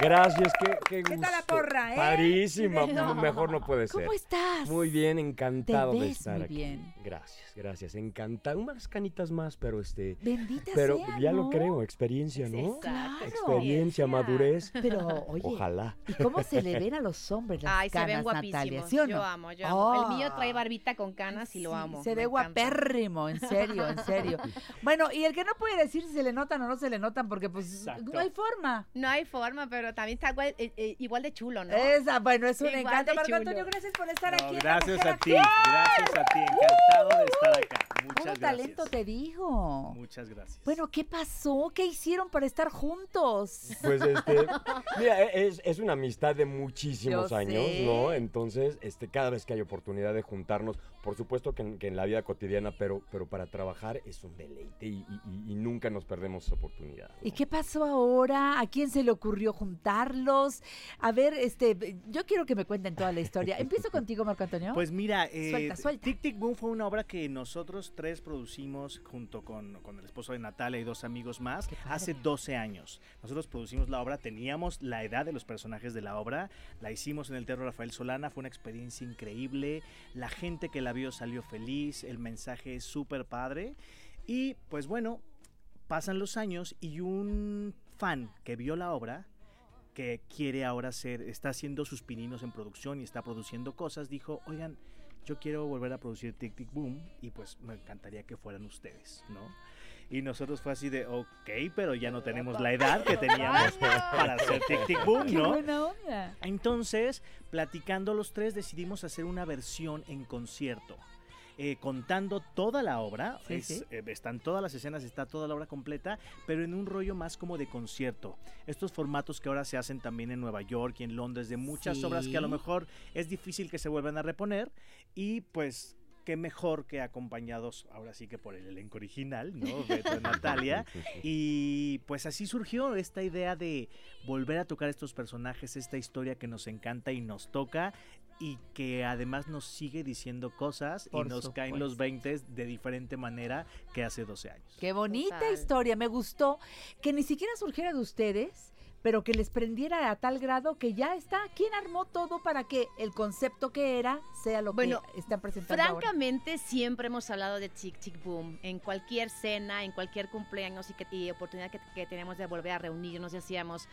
Gracias, qué, qué ¿Qué gusto. tal la porra, eh? Padrísima, No. mejor no puede ser. ¿Cómo estás? Muy bien, encantado Te de ves estar muy aquí. bien. Gracias, gracias, encantado. Unas canitas más, pero este... Bendita Pero sea, ya ¿no? lo creo, experiencia, ¿no? Claro. Experiencia, madurez. Pero, oye, Ojalá. ¿y cómo se le ven a los hombres las Ay, se ven canas, Natalia? guapísimos. ¿Sí o no? Yo amo, yo amo. El mío Ah. trae barbita con canas y lo amo. Se ve guapérrimo, en serio, en serio. *laughs* Bueno, y el que no puede decir si se le notan o no se le notan, porque pues no hay forma. No hay forma, pero también está igual, eh, eh, igual de chulo, ¿no? Esa, bueno, es un Igual encanto. Marco chulo. Antonio, gracias por estar No, aquí. gracias a ti, gracias a ti, encantado de estar acá. Muchas Puro gracias. talento te digo. Muchas gracias. Bueno, ¿qué pasó? ¿Qué hicieron para estar juntos? Pues este, *laughs* mira, e- es, es una amistad de muchísimos Yo años, sé. ¿no? Entonces, este, cada vez que hay oportunidad de juntarnos, por supuesto que en, que en la vida cotidiana, pero, pero para trabajar es un deleite y, y- y- y nunca nos perdemos esa oportunidad. ¿Y qué pasó ahora? ¿A quién se le ocurrió juntarlos? A ver, este, yo quiero que me cuenten toda la historia. Empiezo *laughs* contigo, Marco Antonio. Pues mira, eh, Suelta, suelta. Tic Tic Boom fue una obra que nosotros tres producimos junto con, con el esposo de Natalia y dos amigos más hace 12 años. Nosotros producimos la obra, teníamos la edad de los personajes de la obra, la hicimos en el Teatro Rafael Solana, fue una experiencia increíble, la gente que la vio salió feliz, el mensaje es súper padre y pues bueno, pasan los años y un fan que vio la obra que quiere ahora ser, está haciendo sus pininos en producción y está produciendo cosas, dijo, oigan, yo quiero volver a producir Tic Tic Boom y pues me encantaría que fueran ustedes, ¿no? Y nosotros fue así de, ok, pero ya no tenemos la edad que teníamos *laughs* para hacer Tic Tic Boom, ¡Qué ¿no? buena onda! Entonces, platicando los tres, decidimos hacer una versión en concierto. Eh, contando toda la obra, Sí, es- sí. eh, están todas las escenas, está toda la obra completa, pero en un rollo más como de concierto. Estos formatos que ahora se hacen también en Nueva York y en Londres, de muchas obras que a lo mejor es difícil que se vuelvan a reponer, y pues qué mejor que acompañados ahora sí que por el elenco original, ¿no? *laughs* Beto y Natalia. Y pues así surgió esta idea de volver a tocar estos personajes, esta historia que nos encanta y nos toca y que además nos sigue diciendo cosas Por y nos caen los 20 de diferente manera que hace 12 años. Qué bonita Total. historia, me gustó que ni siquiera surgiera de ustedes, pero que les prendiera a tal grado que ya está. ¿Quién armó todo para que el concepto que era sea lo Bueno, que están presentando ahora? Francamente, siempre hemos hablado de Chick Chick Boom. En cualquier cena, en cualquier cumpleaños y, que- y oportunidad que, que tenemos de volver a reunirnos, decíamos,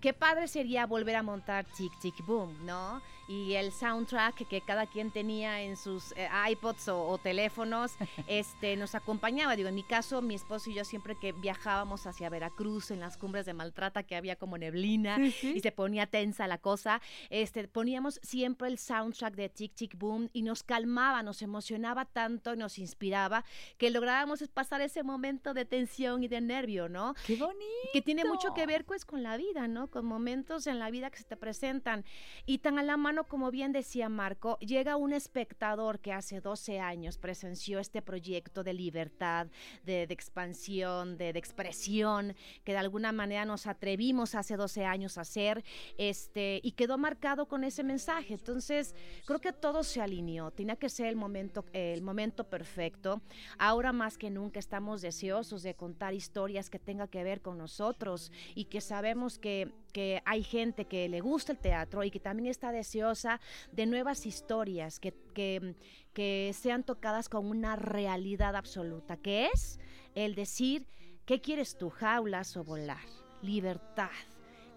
qué padre sería volver a montar Chick Chick Boom, ¿no? Y el soundtrack que cada quien tenía en sus eh, iPods o, o teléfonos *laughs* este, nos acompañaba. Digo, en mi caso, mi esposo y yo siempre que viajábamos hacia Veracruz, en las cumbres de Maltrata, que había como neblina Sí, sí. y se ponía tensa la cosa, este, poníamos siempre el soundtrack de Chick Chick Boom y nos calmaba, nos emocionaba tanto y nos inspiraba que lográbamos pasar ese momento de tensión y de nervio, ¿no? ¡Qué bonito! Que tiene mucho que ver pues con la vida, ¿no? Con momentos en la vida que se te presentan. Y tan a la mano, como bien decía Marco, llega un espectador que hace 12 años presenció este proyecto de libertad, de, expansión, de, expresión, que de alguna manera nos atrevimos hace 12 años a hacer, este, y quedó marcado con ese mensaje. Entonces, creo que todo se alineó. Tenía que ser el momento, el momento perfecto. Ahora más que nunca estamos deseosos de contar historias que tengan que ver con nosotros y que sabemos que, que hay gente que le gusta el teatro y que también está deseosa de nuevas historias que, que, que sean tocadas con una realidad absoluta, que es el decir, ¿qué quieres tú, jaulas o volar? Libertad,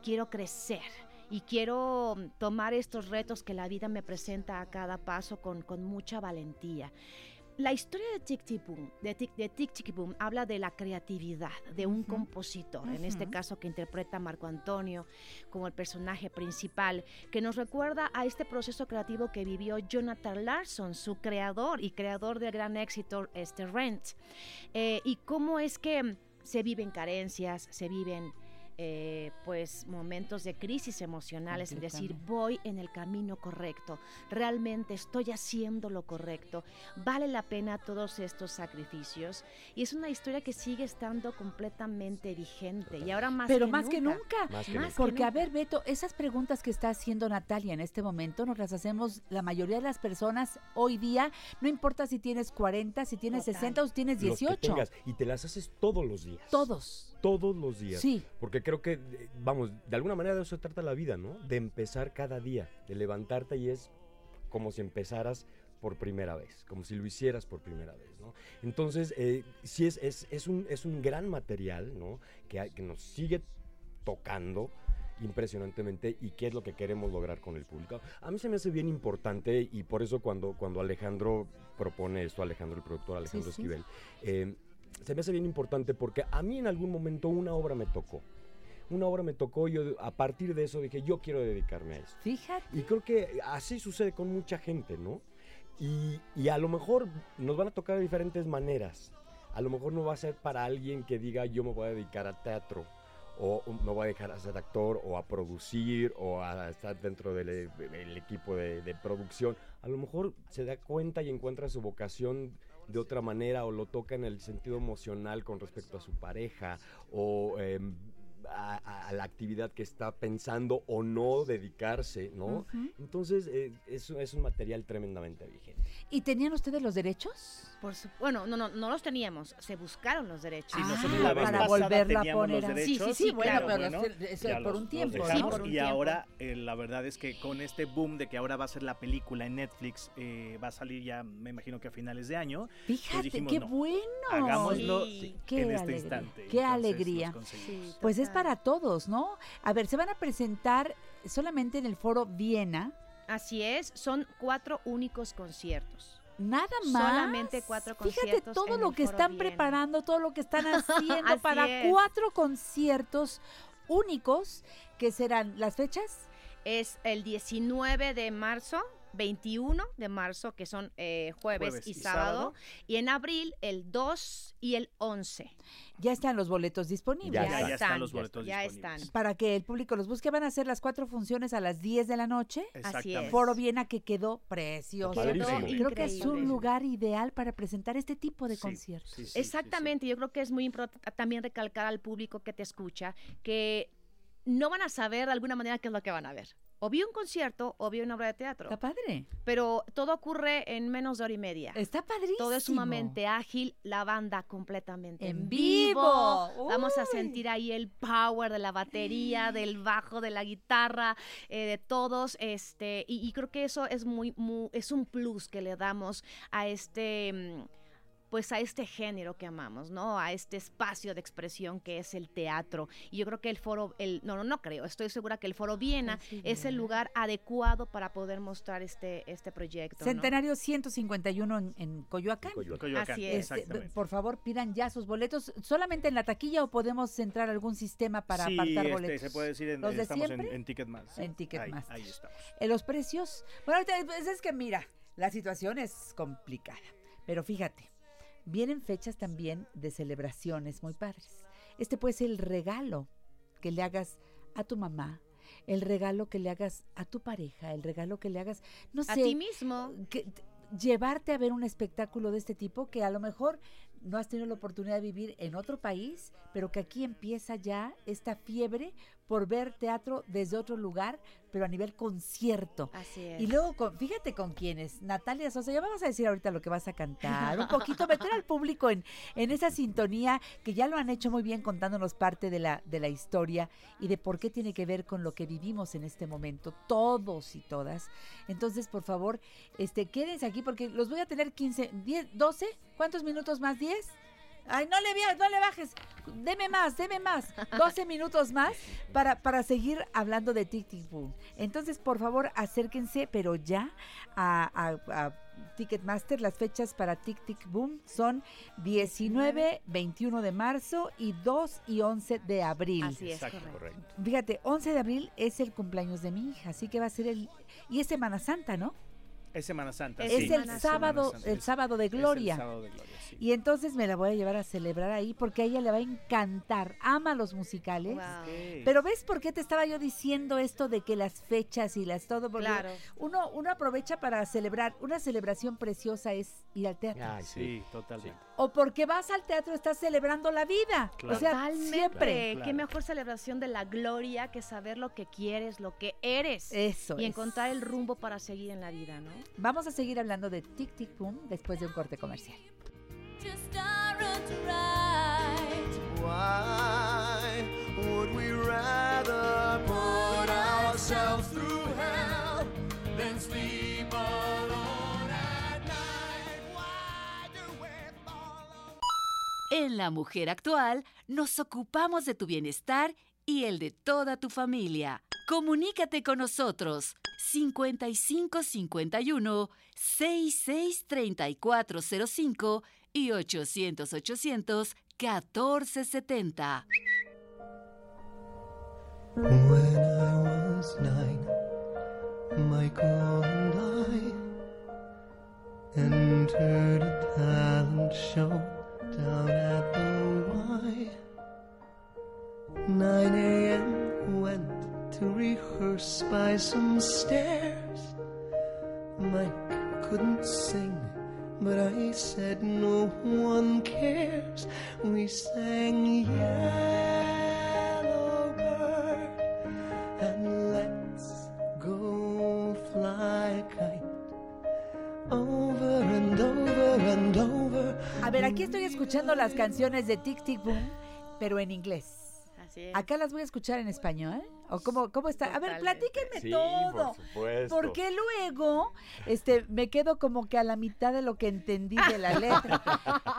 quiero crecer y quiero tomar estos retos que la vida me presenta a cada paso con, con mucha valentía. La historia de Tic Tic Boom, de Tic, de Tic habla de la creatividad de un compositor, en este caso que interpreta a Marco Antonio como el personaje principal, que nos recuerda a este proceso creativo que vivió Jonathan Larson, su creador y creador del gran éxito este Rent, Eh, y cómo es que se viven carencias, se viven eh, pues momentos de crisis emocionales, es decir, voy en el camino correcto, realmente estoy haciendo lo correcto, vale la pena todos estos sacrificios y es una historia que sigue estando completamente vigente y ahora más Pero que más que nunca. nunca. Más que nunca. Porque, a ver, Beto, esas preguntas que está haciendo Natalia en este momento nos las hacemos la mayoría de las personas hoy día. No importa si tienes 40, si tienes 60 o si tienes Los que 18. tengas, y te las haces todos los días. Todos. Todos los días. Sí. Porque creo que, vamos, de alguna manera de eso se trata la vida, ¿no? De empezar cada día, de levantarte y es como si empezaras por primera vez, como si lo hicieras por primera vez, ¿no? Entonces, eh, sí es, es, es un, es un gran material, ¿no? Que, hay- que nos sigue tocando impresionantemente y qué es lo que queremos lograr con el público. A mí se me hace bien importante y por eso cuando, cuando Alejandro propone esto, Alejandro, el productor Alejandro sí. Esquivel, eh, se me hace bien importante porque a mí en algún momento una obra me tocó. Una obra me tocó y yo a partir de eso dije, yo quiero dedicarme a eso. Fíjate. Y creo que así sucede con mucha gente, ¿no? Y, y a lo mejor nos van a tocar de diferentes maneras. A lo mejor no va a ser para alguien que diga yo me voy a dedicar a teatro o me voy a dejar a ser actor o a producir o a estar dentro del, del equipo de, de producción. A lo mejor se da cuenta y encuentra su vocación de otra manera o lo toca en el sentido emocional con respecto a su pareja o em, a, la actividad que está pensando o no dedicarse, ¿no? Entonces eh, es, es un material tremendamente vigente. ¿Y tenían ustedes los derechos? Por su- bueno, no, no, no los teníamos, se buscaron los derechos. Sí, nosotros la vez para pasada volverlo a poner los a- derechos. Sí, sí, sí, bueno, pero bueno, por los- un tiempo, ¿no? dejamos, por un y tiempo. ahora eh, la verdad es que con este boom de que ahora va a ser la película en Netflix, eh, va a salir ya, me imagino que a finales de año. pues Fíjate, dijimos, qué no, bueno. Hagámoslo Sí. en Qué este alegría, instante. Qué Entonces, alegría. Pues es para todos, ¿no? A ver, se van a presentar solamente en el foro Viena. Así es, son cuatro únicos conciertos. Nada más. Solamente cuatro conciertos. Fíjate todo lo que están Viena. preparando, todo lo que están *laughs* haciendo para es. cuatro conciertos únicos que serán las fechas. Es el 19 de marzo, 21 de marzo, que son eh, jueves, Jueves y, y sábado, sábado. y en abril el 2 y el 11. Ya están los boletos disponibles. Ya Ya están, están los boletos ya disponibles. están. Para que el público los busque, van a ser las cuatro funciones a las 10 de la noche. Así es. Foro Viena que quedó precioso. Padrísimo. Creo que es un lugar ideal para presentar este tipo de conciertos. Exactamente, yo creo que es muy importante también recalcar al público que te escucha que no van a saber de alguna manera qué es lo que van a ver. O vi un concierto o vi una obra de teatro. Está padre. Pero todo ocurre en menos de hora y media. Está padrísimo. Todo es sumamente ágil, la banda completamente en, En vivo. vivo. Vamos a sentir ahí el power de la batería, del bajo, de la guitarra, eh, de todos. Este, y, y creo que eso es muy, muy, es un plus que le damos a este. Pues a este género que amamos, ¿no? A este espacio de expresión que es el teatro. Y yo creo que el foro, el, no, no, no creo, estoy segura que el foro Viena es el lugar adecuado para poder mostrar este, este proyecto. ¿no? Centenario 151 en, en Coyoacán. Coyoacán. Así es. Este, exactamente. por favor, pidan ya sus boletos. ¿Solamente en la taquilla o podemos entrar a algún sistema para sí, apartar este, boletos? se puede decir, en, ¿Los de estamos en, siempre? en Ticketmaster. En Ticketmaster. Ahí, ahí estamos. Eh, los precios. Bueno, ahorita, pues, es que mira, la situación es complicada. Pero fíjate, vienen fechas también de celebraciones muy padres. Este puede ser el regalo que le hagas a tu mamá, el regalo que le hagas a tu pareja, el regalo que le hagas, no sé. A ti mismo. que- llevarte a ver un espectáculo de este tipo que a lo mejor no has tenido la oportunidad de vivir en otro país, pero que aquí empieza ya esta fiebre por ver teatro desde otro lugar, pero a nivel concierto. Así es. Y luego, con, fíjate con quiénes. Natalia Sosa, ya vamos a decir ahorita lo que vas a cantar. Un poquito meter al público en, en esa sintonía que ya lo han hecho muy bien contándonos parte de la, de la historia y de por qué tiene que ver con lo que vivimos en este momento, todos y todas. Entonces, por favor, este, quédense aquí porque los voy a tener 15, 10, 12. ¿Cuántos minutos más? ¿10? Ay, no le, no le bajes. Deme más, deme más. *laughs* 12 minutos más para, para seguir hablando de Tic Tic Boom. Entonces, por favor, acérquense, pero ya a, a- a Ticketmaster. Las fechas para Tic Tic Boom son 19, 21 de marzo y 2 y 11 de abril. Así es, Exacto, correcto. correcto. Fíjate, 11 de abril es el cumpleaños de mi hija, así que va a ser el... Y es Semana Santa, ¿no? Es Semana Santa. Es sí. el Semana sábado, Santa, el sábado de es el gloria. sábado de gloria, sí. Y entonces me la voy a llevar a celebrar ahí porque a ella le va a encantar. Ama los musicales. Wow. Pero ¿ves por qué te estaba yo diciendo esto de que las fechas y las todo? Porque Claro. uno, uno aprovecha para celebrar. Una celebración preciosa es ir al teatro. Ay, Sí, totalmente. O porque vas al teatro estás celebrando la vida. Claro. O sea, Totalmente. siempre. Claro. Qué mejor celebración de la gloria que saber lo que quieres, lo que eres. Eso y es. encontrar el rumbo para seguir en la vida, ¿no? Vamos a seguir hablando de Tic Tic Boom después de un corte comercial. Just aren't En La Mujer Actual nos ocupamos de tu bienestar y el de toda tu familia. Comunícate con nosotros 5551 663405 y 800 800 1470. When I was nine, Michael and I entered a talent show down at the Y. 9 a.m. went to rehearse by some stairs. Mike couldn't sing, but I said no one cares. We sang Yellow ver, aquí estoy escuchando las canciones de Tic Tic Boom, pero en inglés. Así es. Acá las voy a escuchar en español. ¿O cómo, cómo está? A ver, platíquenme Sí, todo. por supuesto. Porque luego este, me quedo como que a la mitad de lo que entendí de la letra.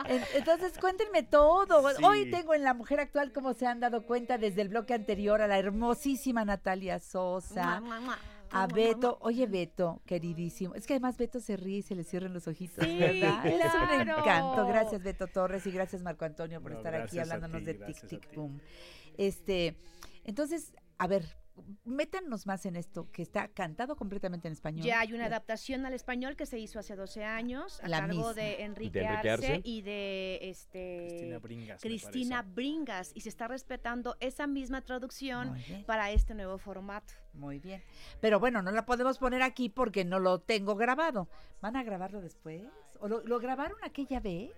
En- Entonces, cuéntenme todo. Sí. Hoy tengo en La Mujer Actual, como se han dado cuenta desde el bloque anterior, a la hermosísima Natalia Sosa. Mua, mua, mua. A Beto, oye Beto, queridísimo. Es que además Beto se ríe y se le cierran los ojitos, Sí, ¿verdad? *laughs* Es un claro. encanto. Gracias Beto Torres y gracias Marco Antonio por No, estar aquí hablándonos ti, de Tic Tic ti. Boom. Este, entonces, a ver, métanos más en esto, que está cantado completamente en español. Ya hay una adaptación al español que se hizo hace 12 años a La cargo misma. de Enrique, De Enrique Arce, Arce. y de este Cristina Bringas. Cristina. Bringas y se está respetando esa misma traducción para este nuevo formato. Muy bien. Pero bueno, no la podemos poner aquí porque no lo tengo grabado. ¿Van a grabarlo después? ¿O lo, lo grabaron aquella vez?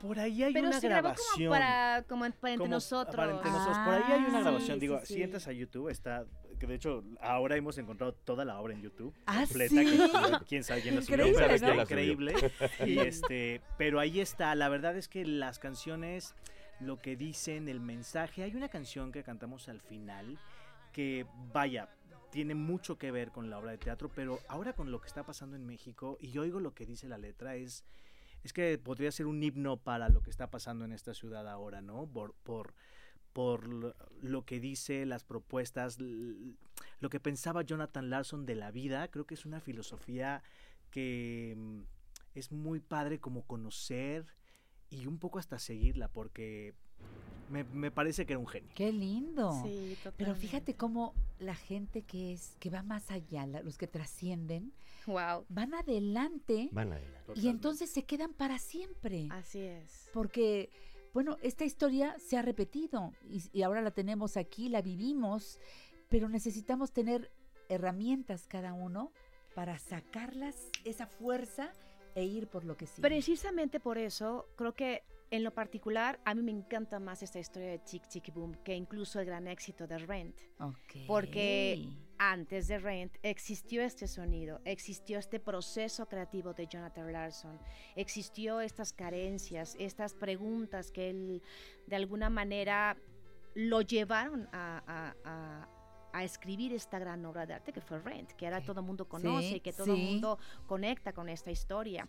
Por ahí hay Pero una se grabó grabación. como para, como para entre Como nosotros. para entre nosotros. Por ahí hay una Ah, grabación. sí, Digo, sí, si sí. entras a YouTube, está. Que de hecho, ahora hemos encontrado toda la obra en YouTube. ¿Ah, completa. sí? que- quién sabe quién la subió, Increíble, pero está increíble. Y este, pero ahí está. La verdad es que las canciones, lo que dicen, el mensaje. Hay una canción que cantamos al final que, vaya, tiene mucho que ver con la obra de teatro, pero ahora con lo que está pasando en México, y yo oigo lo que dice la letra, es, es que podría ser un himno para lo que está pasando en esta ciudad ahora, ¿no? Por, por, por lo- que dice, las propuestas, lo que pensaba Jonathan Larson de la vida, creo que es una filosofía que mm, es muy padre como conocer y un poco hasta seguirla, porque me, me parece que era un genio. Qué lindo. Sí, Pero totalmente. fíjate cómo la gente que es, que va más allá, la- los que trascienden, wow. van adelante Van adelante. y entonces se quedan para siempre. Así es. Porque, bueno, esta historia se ha repetido y, y ahora la tenemos aquí, la vivimos, pero necesitamos tener herramientas cada uno para sacarlas, esa fuerza e ir por lo que sigue. Precisamente por eso, creo que en lo particular, a mí me encanta más esta historia de Chick Chick Boom que incluso el gran éxito de Rent. Ok. Porque antes de Rent existió este sonido, existió este proceso creativo de Jonathan Larson, existió estas carencias, estas preguntas que él de alguna manera lo llevaron a, a- a- escribir esta gran obra de arte que fue Rent, que ahora todo el mundo conoce Sí, y que todo el sí. mundo conecta con esta historia.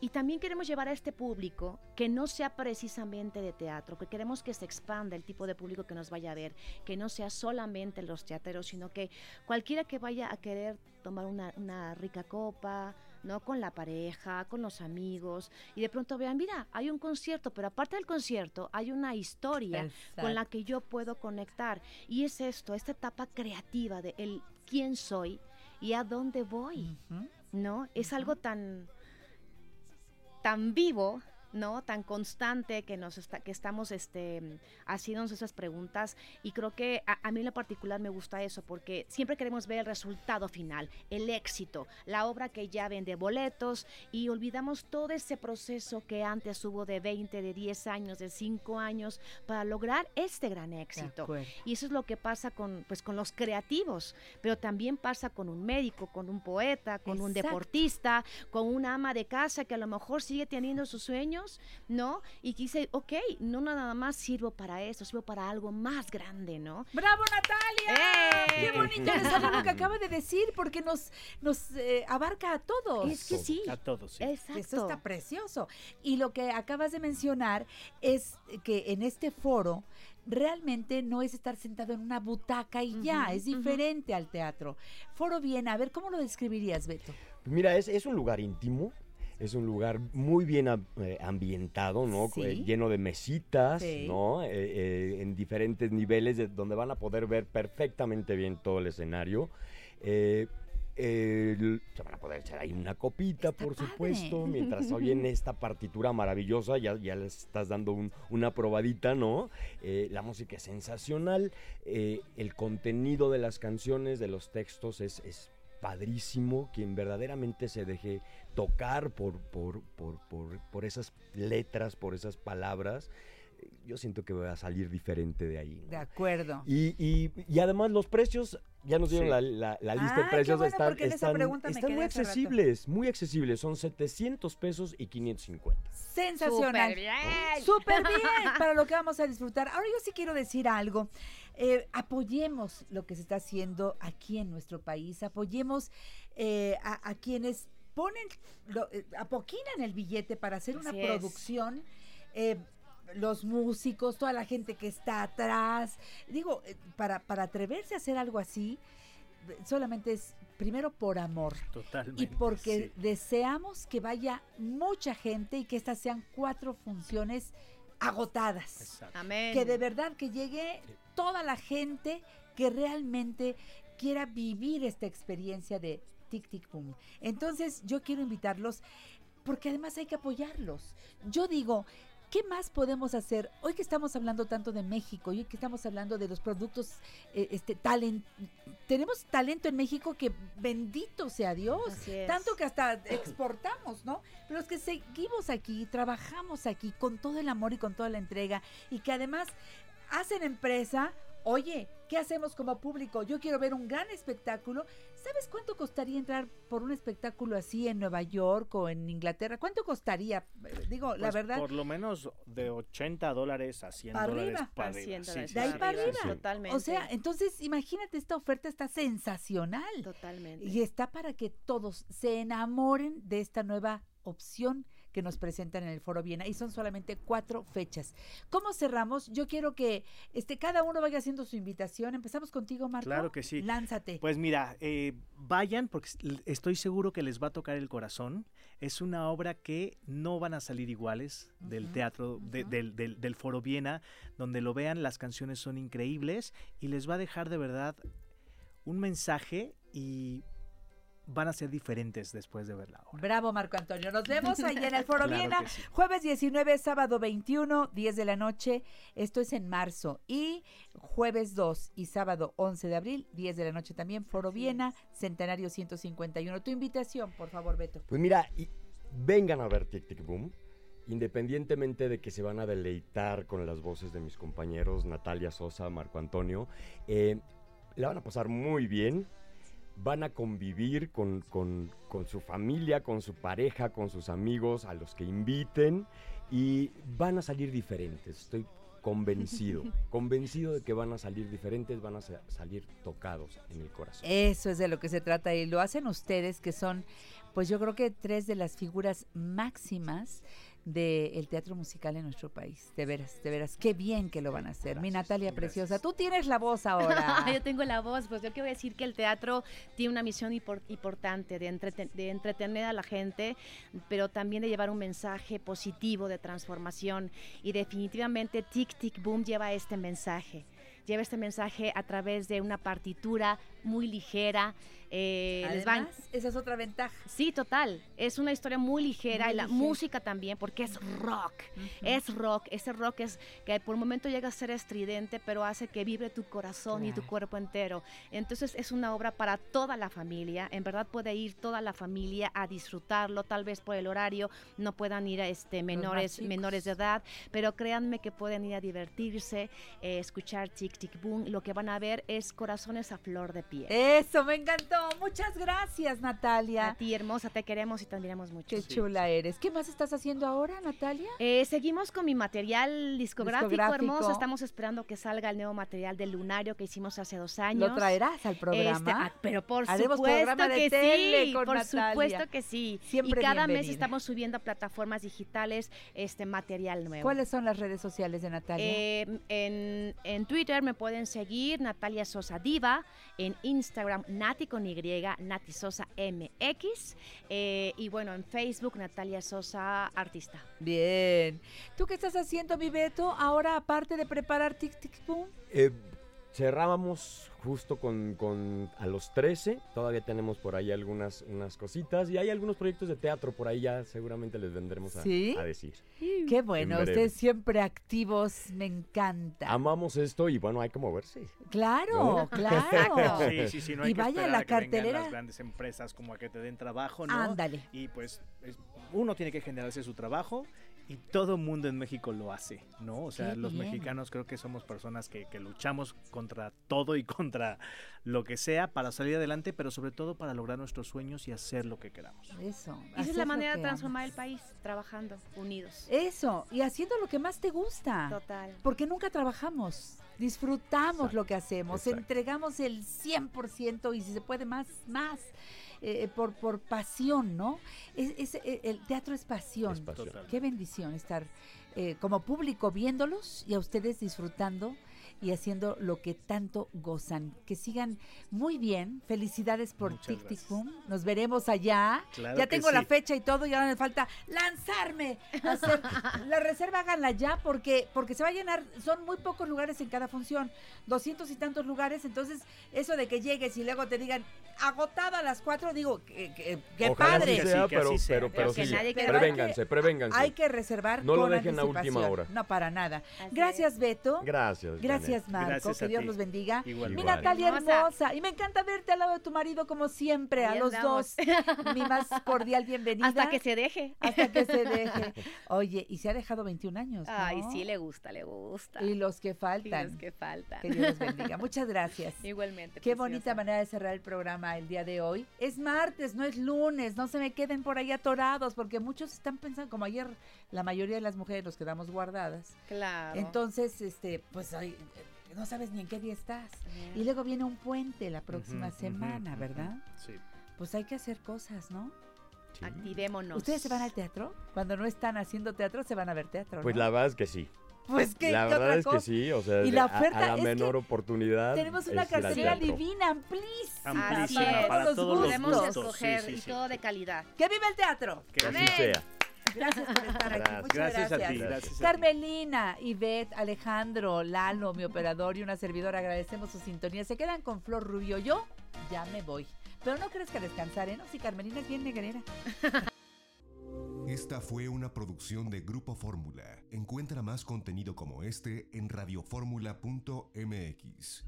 Y también queremos llevar a este público que no sea precisamente de teatro, que queremos que se expanda el tipo de público que nos vaya a ver, que no sea solamente los teateros, sino que cualquiera que vaya a querer tomar una, una rica copa, ¿no? Con la pareja, con los amigos, y de pronto vean, mira, hay un concierto, pero aparte del concierto hay una historia con la que yo puedo conectar. Y es esto, esta etapa creativa de el quién soy y a dónde voy, ¿no? Es algo tan tan vivo, ¿no? Tan constante que nos está, que estamos este, haciéndonos esas preguntas y creo que a, a mí en lo particular me gusta eso porque siempre queremos ver el resultado final, el éxito, la obra que ya vende boletos y olvidamos todo ese proceso que antes hubo de 20, de 10 años, de 5 años para lograr este gran éxito. Y eso es lo que pasa con, pues, con los creativos, pero también pasa con un médico, con un poeta, con un deportista, con una ama de casa que a lo mejor sigue teniendo sus ¿no? Y que dice, ok, no nada más sirvo para eso, sirvo para algo más grande, ¿no? ¡Bravo, Natalia! ¡Eh! ¡Qué bonito salió *laughs* lo que acaba de decir! Porque nos, nos eh, abarca a todos. Es que sí. A todos, sí. Exacto. Eso está precioso. Y lo que acabas de mencionar es que en este foro realmente no es estar sentado en una butaca y ya, es diferente al teatro. Foro bien, a ver, ¿cómo lo describirías, Beto? Mira, es, es un lugar íntimo. Es un lugar muy bien eh, ambientado, ¿no? Sí. Eh, lleno de mesitas, Sí. ¿no? Eh, en diferentes niveles de- donde van a poder ver perfectamente bien todo el escenario. Eh, se van a poder echar ahí una copita, por supuesto, *laughs* mientras oyen esta partitura maravillosa, ya, ya les estás dando un- una probadita, ¿no? Eh, la música es sensacional, eh, el contenido de las canciones, de los textos es, es padrísimo, quien verdaderamente se deje tocar por, por, por, por, por esas letras, por esas palabras, eh, yo siento que voy a salir diferente de ahí. ¿no? De acuerdo. Y, y- y además los precios, ya nos dieron Sí. la, la- la lista Ah, de precios, bueno, están, están- están muy accesibles, muy accesibles, son 700 pesos y 550. Sensacional. Súper bien. Súper bien para lo que vamos a disfrutar. Ahora yo sí quiero decir algo. Eh, apoyemos lo que se está haciendo aquí en nuestro país. Apoyemos eh, a, a quienes ponen, lo, eh, apoquinan el billete para hacer una es. producción. eh, los músicos, toda la gente que está atrás. Digo, eh, para, para atreverse a hacer algo así, solamente es primero por amor. Totalmente. Y porque sí. deseamos que vaya mucha gente y que estas sean cuatro funciones agotadas. Exacto. Amén. Que de verdad que llegue toda la gente que realmente quiera vivir esta experiencia de Tic Tic Boom. Entonces yo quiero invitarlos porque además hay que apoyarlos. Yo digo, ¿Qué más podemos hacer? Hoy que estamos hablando tanto de México, hoy que estamos hablando de los productos, eh, este talent, tenemos talento en México que bendito sea Dios, tanto que hasta exportamos, ¿no? Pero los que seguimos aquí, trabajamos aquí con todo el amor y con toda la entrega y que además hacen empresa. Oye, ¿qué hacemos como público? Yo quiero ver un gran espectáculo. ¿Sabes cuánto costaría entrar por un espectáculo así en Nueva York o en Inglaterra? ¿Cuánto costaría? Eh, Digo, la Pues, verdad. Por lo menos de 80 dólares a 100 Para dólares arriba. para A 100 arriba. Sí, dólares sí, de ahí para arriba. sí. Totalmente. O sea, entonces imagínate, esta oferta está sensacional. Totalmente. Y está para que todos se enamoren de esta nueva opción que nos presentan en el Foro Viena. Y son solamente cuatro fechas. ¿Cómo cerramos? Yo quiero que este, cada uno vaya haciendo su invitación. Empezamos contigo, Marco. Claro que sí. Lánzate. Pues mira, eh, vayan porque estoy seguro que les va a tocar el corazón. Es una obra que no van a salir iguales del teatro, de- del, del- del Foro Viena, donde lo vean, las canciones son increíbles y les va a dejar de verdad un mensaje y van a ser diferentes después de verla. Bravo, Marco Antonio. Nos vemos ahí en el *laughs* Foro Claro Viena. sí. Jueves 19, sábado 21, 10 de la noche. Esto es en marzo. Y jueves 2 y sábado 11 de abril, 10 de la noche también, Foro Viena, Centenario 151. Tu invitación, por favor, Beto. Pues mira, y vengan a ver Tic Tic Boom, independientemente de que se van a deleitar con las voces de mis compañeros Natalia Sosa, Marco Antonio, eh, la van a pasar muy bien, van a convivir con, con- con su familia, con su pareja, con sus amigos, a los que inviten, y van a salir diferentes, estoy convencido, *laughs* convencido de que van a salir diferentes, van a sa- salir tocados en el corazón. Eso es de lo que se trata y lo hacen ustedes, que son, pues yo creo que tres de las figuras máximas del teatro musical en nuestro país. De veras, de veras, qué bien que lo van a hacer. Mi Natalia Preciosa, tú tienes la voz ahora. *laughs* yo tengo la voz, pues yo quiero decir que el teatro tiene una misión impor- importante de, entreten- de entretener a la gente, pero también de llevar un mensaje positivo de transformación. Y definitivamente Tic Tic Boom lleva este mensaje. Lleva este mensaje a través de una partitura muy ligera. Eh, les van- esa es otra ventaja. Sí, total. Es una historia muy ligera Muy y la ligera. música también, porque es rock. Es rock. Ese rock es que por un momento llega a ser estridente, pero hace que vibre tu corazón y tu cuerpo entero. Entonces es una obra para toda la familia. En verdad puede ir toda la familia a disfrutarlo. Tal vez por el horario no puedan ir a este menores, menores de edad, pero créanme que pueden ir a divertirse, eh, escuchar Tic Tic Boom. Lo que van a ver es corazones a flor de piel. Eso, me encantó. Muchas gracias, A Natalia. ti, hermosa, te queremos y te admiramos mucho. Qué chula eres. ¿Qué más estás haciendo ahora, Natalia? Eh, seguimos con mi material discográfico, Discográfico. hermoso. Estamos esperando que salga el nuevo material del Lunario que hicimos hace dos años. ¿Lo traerás al programa? Este, ah, pero por Haremos supuesto programa de que sí, con por Natalia. supuesto que sí. Siempre y cada mes estamos subiendo a plataformas digitales este material nuevo. ¿Cuáles son las redes sociales de Natalia? Eh, en, en Twitter me pueden seguir Natalia Sosa Diva, en Instagram Nati con Y, Nati Sosa MX, eh, y bueno, en Facebook Natalia Sosa Artista. Bien. ¿Tú qué estás haciendo, mi Beto? Ahora, aparte de preparar Tic Tic Boom. Eh, cerrábamos justo con, con a los 13, todavía tenemos por ahí algunas unas cositas y hay algunos proyectos de teatro por ahí ya seguramente les vendremos a, ¿Sí? a decir. Qué bueno, ustedes siempre activos, me encanta. Amamos esto y bueno, hay que moverse. Claro, ¿No? *laughs* claro. *laughs* Sí, sí, sí, no hay y que vaya esperar la a que cartelera. las grandes empresas como a que te den trabajo, ¿no? Ándale. Y pues es- uno tiene que generarse su trabajo y todo mundo en México lo hace, ¿no? O sea, Qué los bien. mexicanos creo que somos personas que, que luchamos contra todo y *laughs* contra lo que sea para salir adelante, pero sobre todo para lograr nuestros sueños y hacer lo que queramos. Eso. Esa es la manera de transformar amas. el país, trabajando, unidos. Eso, y haciendo lo que más te gusta. Total. Porque nunca trabajamos, disfrutamos lo que hacemos, exacto. entregamos el 100% y si se puede más, más. Eh, por, por pasión, ¿no? Es, es- eh, el teatro es pasión. Es pasión. Qué bendición estar eh, como público viéndolos y a ustedes disfrutando y haciendo lo que tanto gozan. Que sigan muy bien. Felicidades por Tic Tic. Boom. Nos veremos allá. Claro ya tengo la fecha y todo, y ahora me falta lanzarme. hacer- *laughs* la reserva háganla ya porque, porque se va a llenar. Son muy pocos lugares en cada función. Doscientos y tantos lugares. Entonces, eso de que llegues y luego te digan agotado a las cuatro, digo, que, que- que Ojalá padre. sea, Sí, que pero, así sea. pero, pero, que sí, prevénganse, prevénganse. Hay que reservar No lo dejen a última hora. No, para nada. Gracias, Beto. Gracias. Gracias, Janet. Marco. Gracias que a Dios ti. los bendiga. Igual. Mi Igual. Natalia Hermosa. hermosa. Y me encanta verte al lado de tu marido como siempre, a los andamos. dos. Mi más *laughs* cordial bienvenida. Hasta que se deje. Hasta que se deje. *laughs* Oye, y se ha dejado 21 años. Ay, ¿no? sí, le gusta, le gusta. Y los que Y faltan. los que faltan. Que Dios los bendiga. Muchas gracias. *laughs* Igualmente. Qué preciosa. bonita manera de cerrar el programa el día de hoy. Es martes, no es lunes. No se me queden por ahí atorados, porque muchos están pensando, como ayer la mayoría de las mujeres nos quedamos guardadas. Claro. Entonces, este, pues ay, eh, no sabes ni en qué día estás. Y luego viene un puente la próxima semana, ¿verdad? Sí. Pues hay que hacer cosas, ¿no? Activémonos. ¿Ustedes se van al teatro? Cuando no están haciendo teatro, se van a ver teatro, Pues ¿no? la verdad es que sí. Pues que La ¿qué verdad es que sí, o sea, Y la a- oferta a, la es que menor oportunidad. Tenemos una cartelera divina, amplísima. Así para es. todos los Podemos escoger Sí, sí, y sí. todo de calidad. ¡Que vive el teatro! Que así sea. Gracias por estar aquí. Gracias. Muchas Gracias a gracias. ti, gracias a ti. Carmelina, Ivette, Alejandro, Lalo, mi operador y una servidora, agradecemos su sintonía. Se quedan con Flor Rubio. Yo ya me voy. Pero no crees que descansar, ¿eh? No, si Carmelina es bien negrera. Esta fue una producción de Grupo Fórmula. Encuentra más contenido como este en radioformula.mx.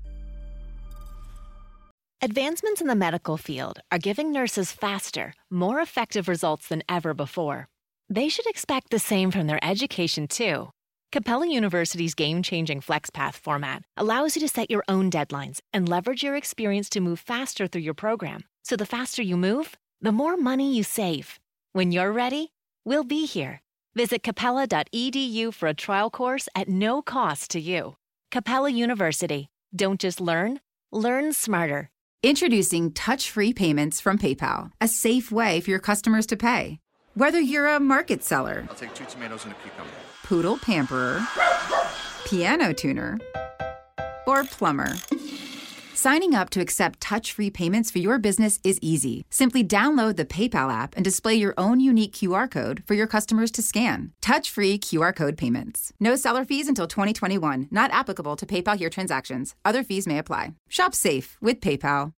Advancements in the medical field are giving nurses faster, more effective results than ever before. They should expect the same from their education, too. Capella University's game changing FlexPath format allows you to set your own deadlines and leverage your experience to move faster through your program. So the faster you move, the more money you save. When you're ready, we'll be here. Visit capella.edu for a trial course at no cost to you. Capella University. Don't just learn, learn smarter. Introducing touch free payments from PayPal, a safe way for your customers to pay. Whether you're a market seller, I'll take two tomatoes and a cucumber. poodle pamperer, piano tuner, or plumber. Signing up to accept touch free payments for your business is easy. Simply download the PayPal app and display your own unique QR code for your customers to scan. Touch free QR code payments. No seller fees until 2021, not applicable to PayPal here transactions. Other fees may apply. Shop safe with PayPal.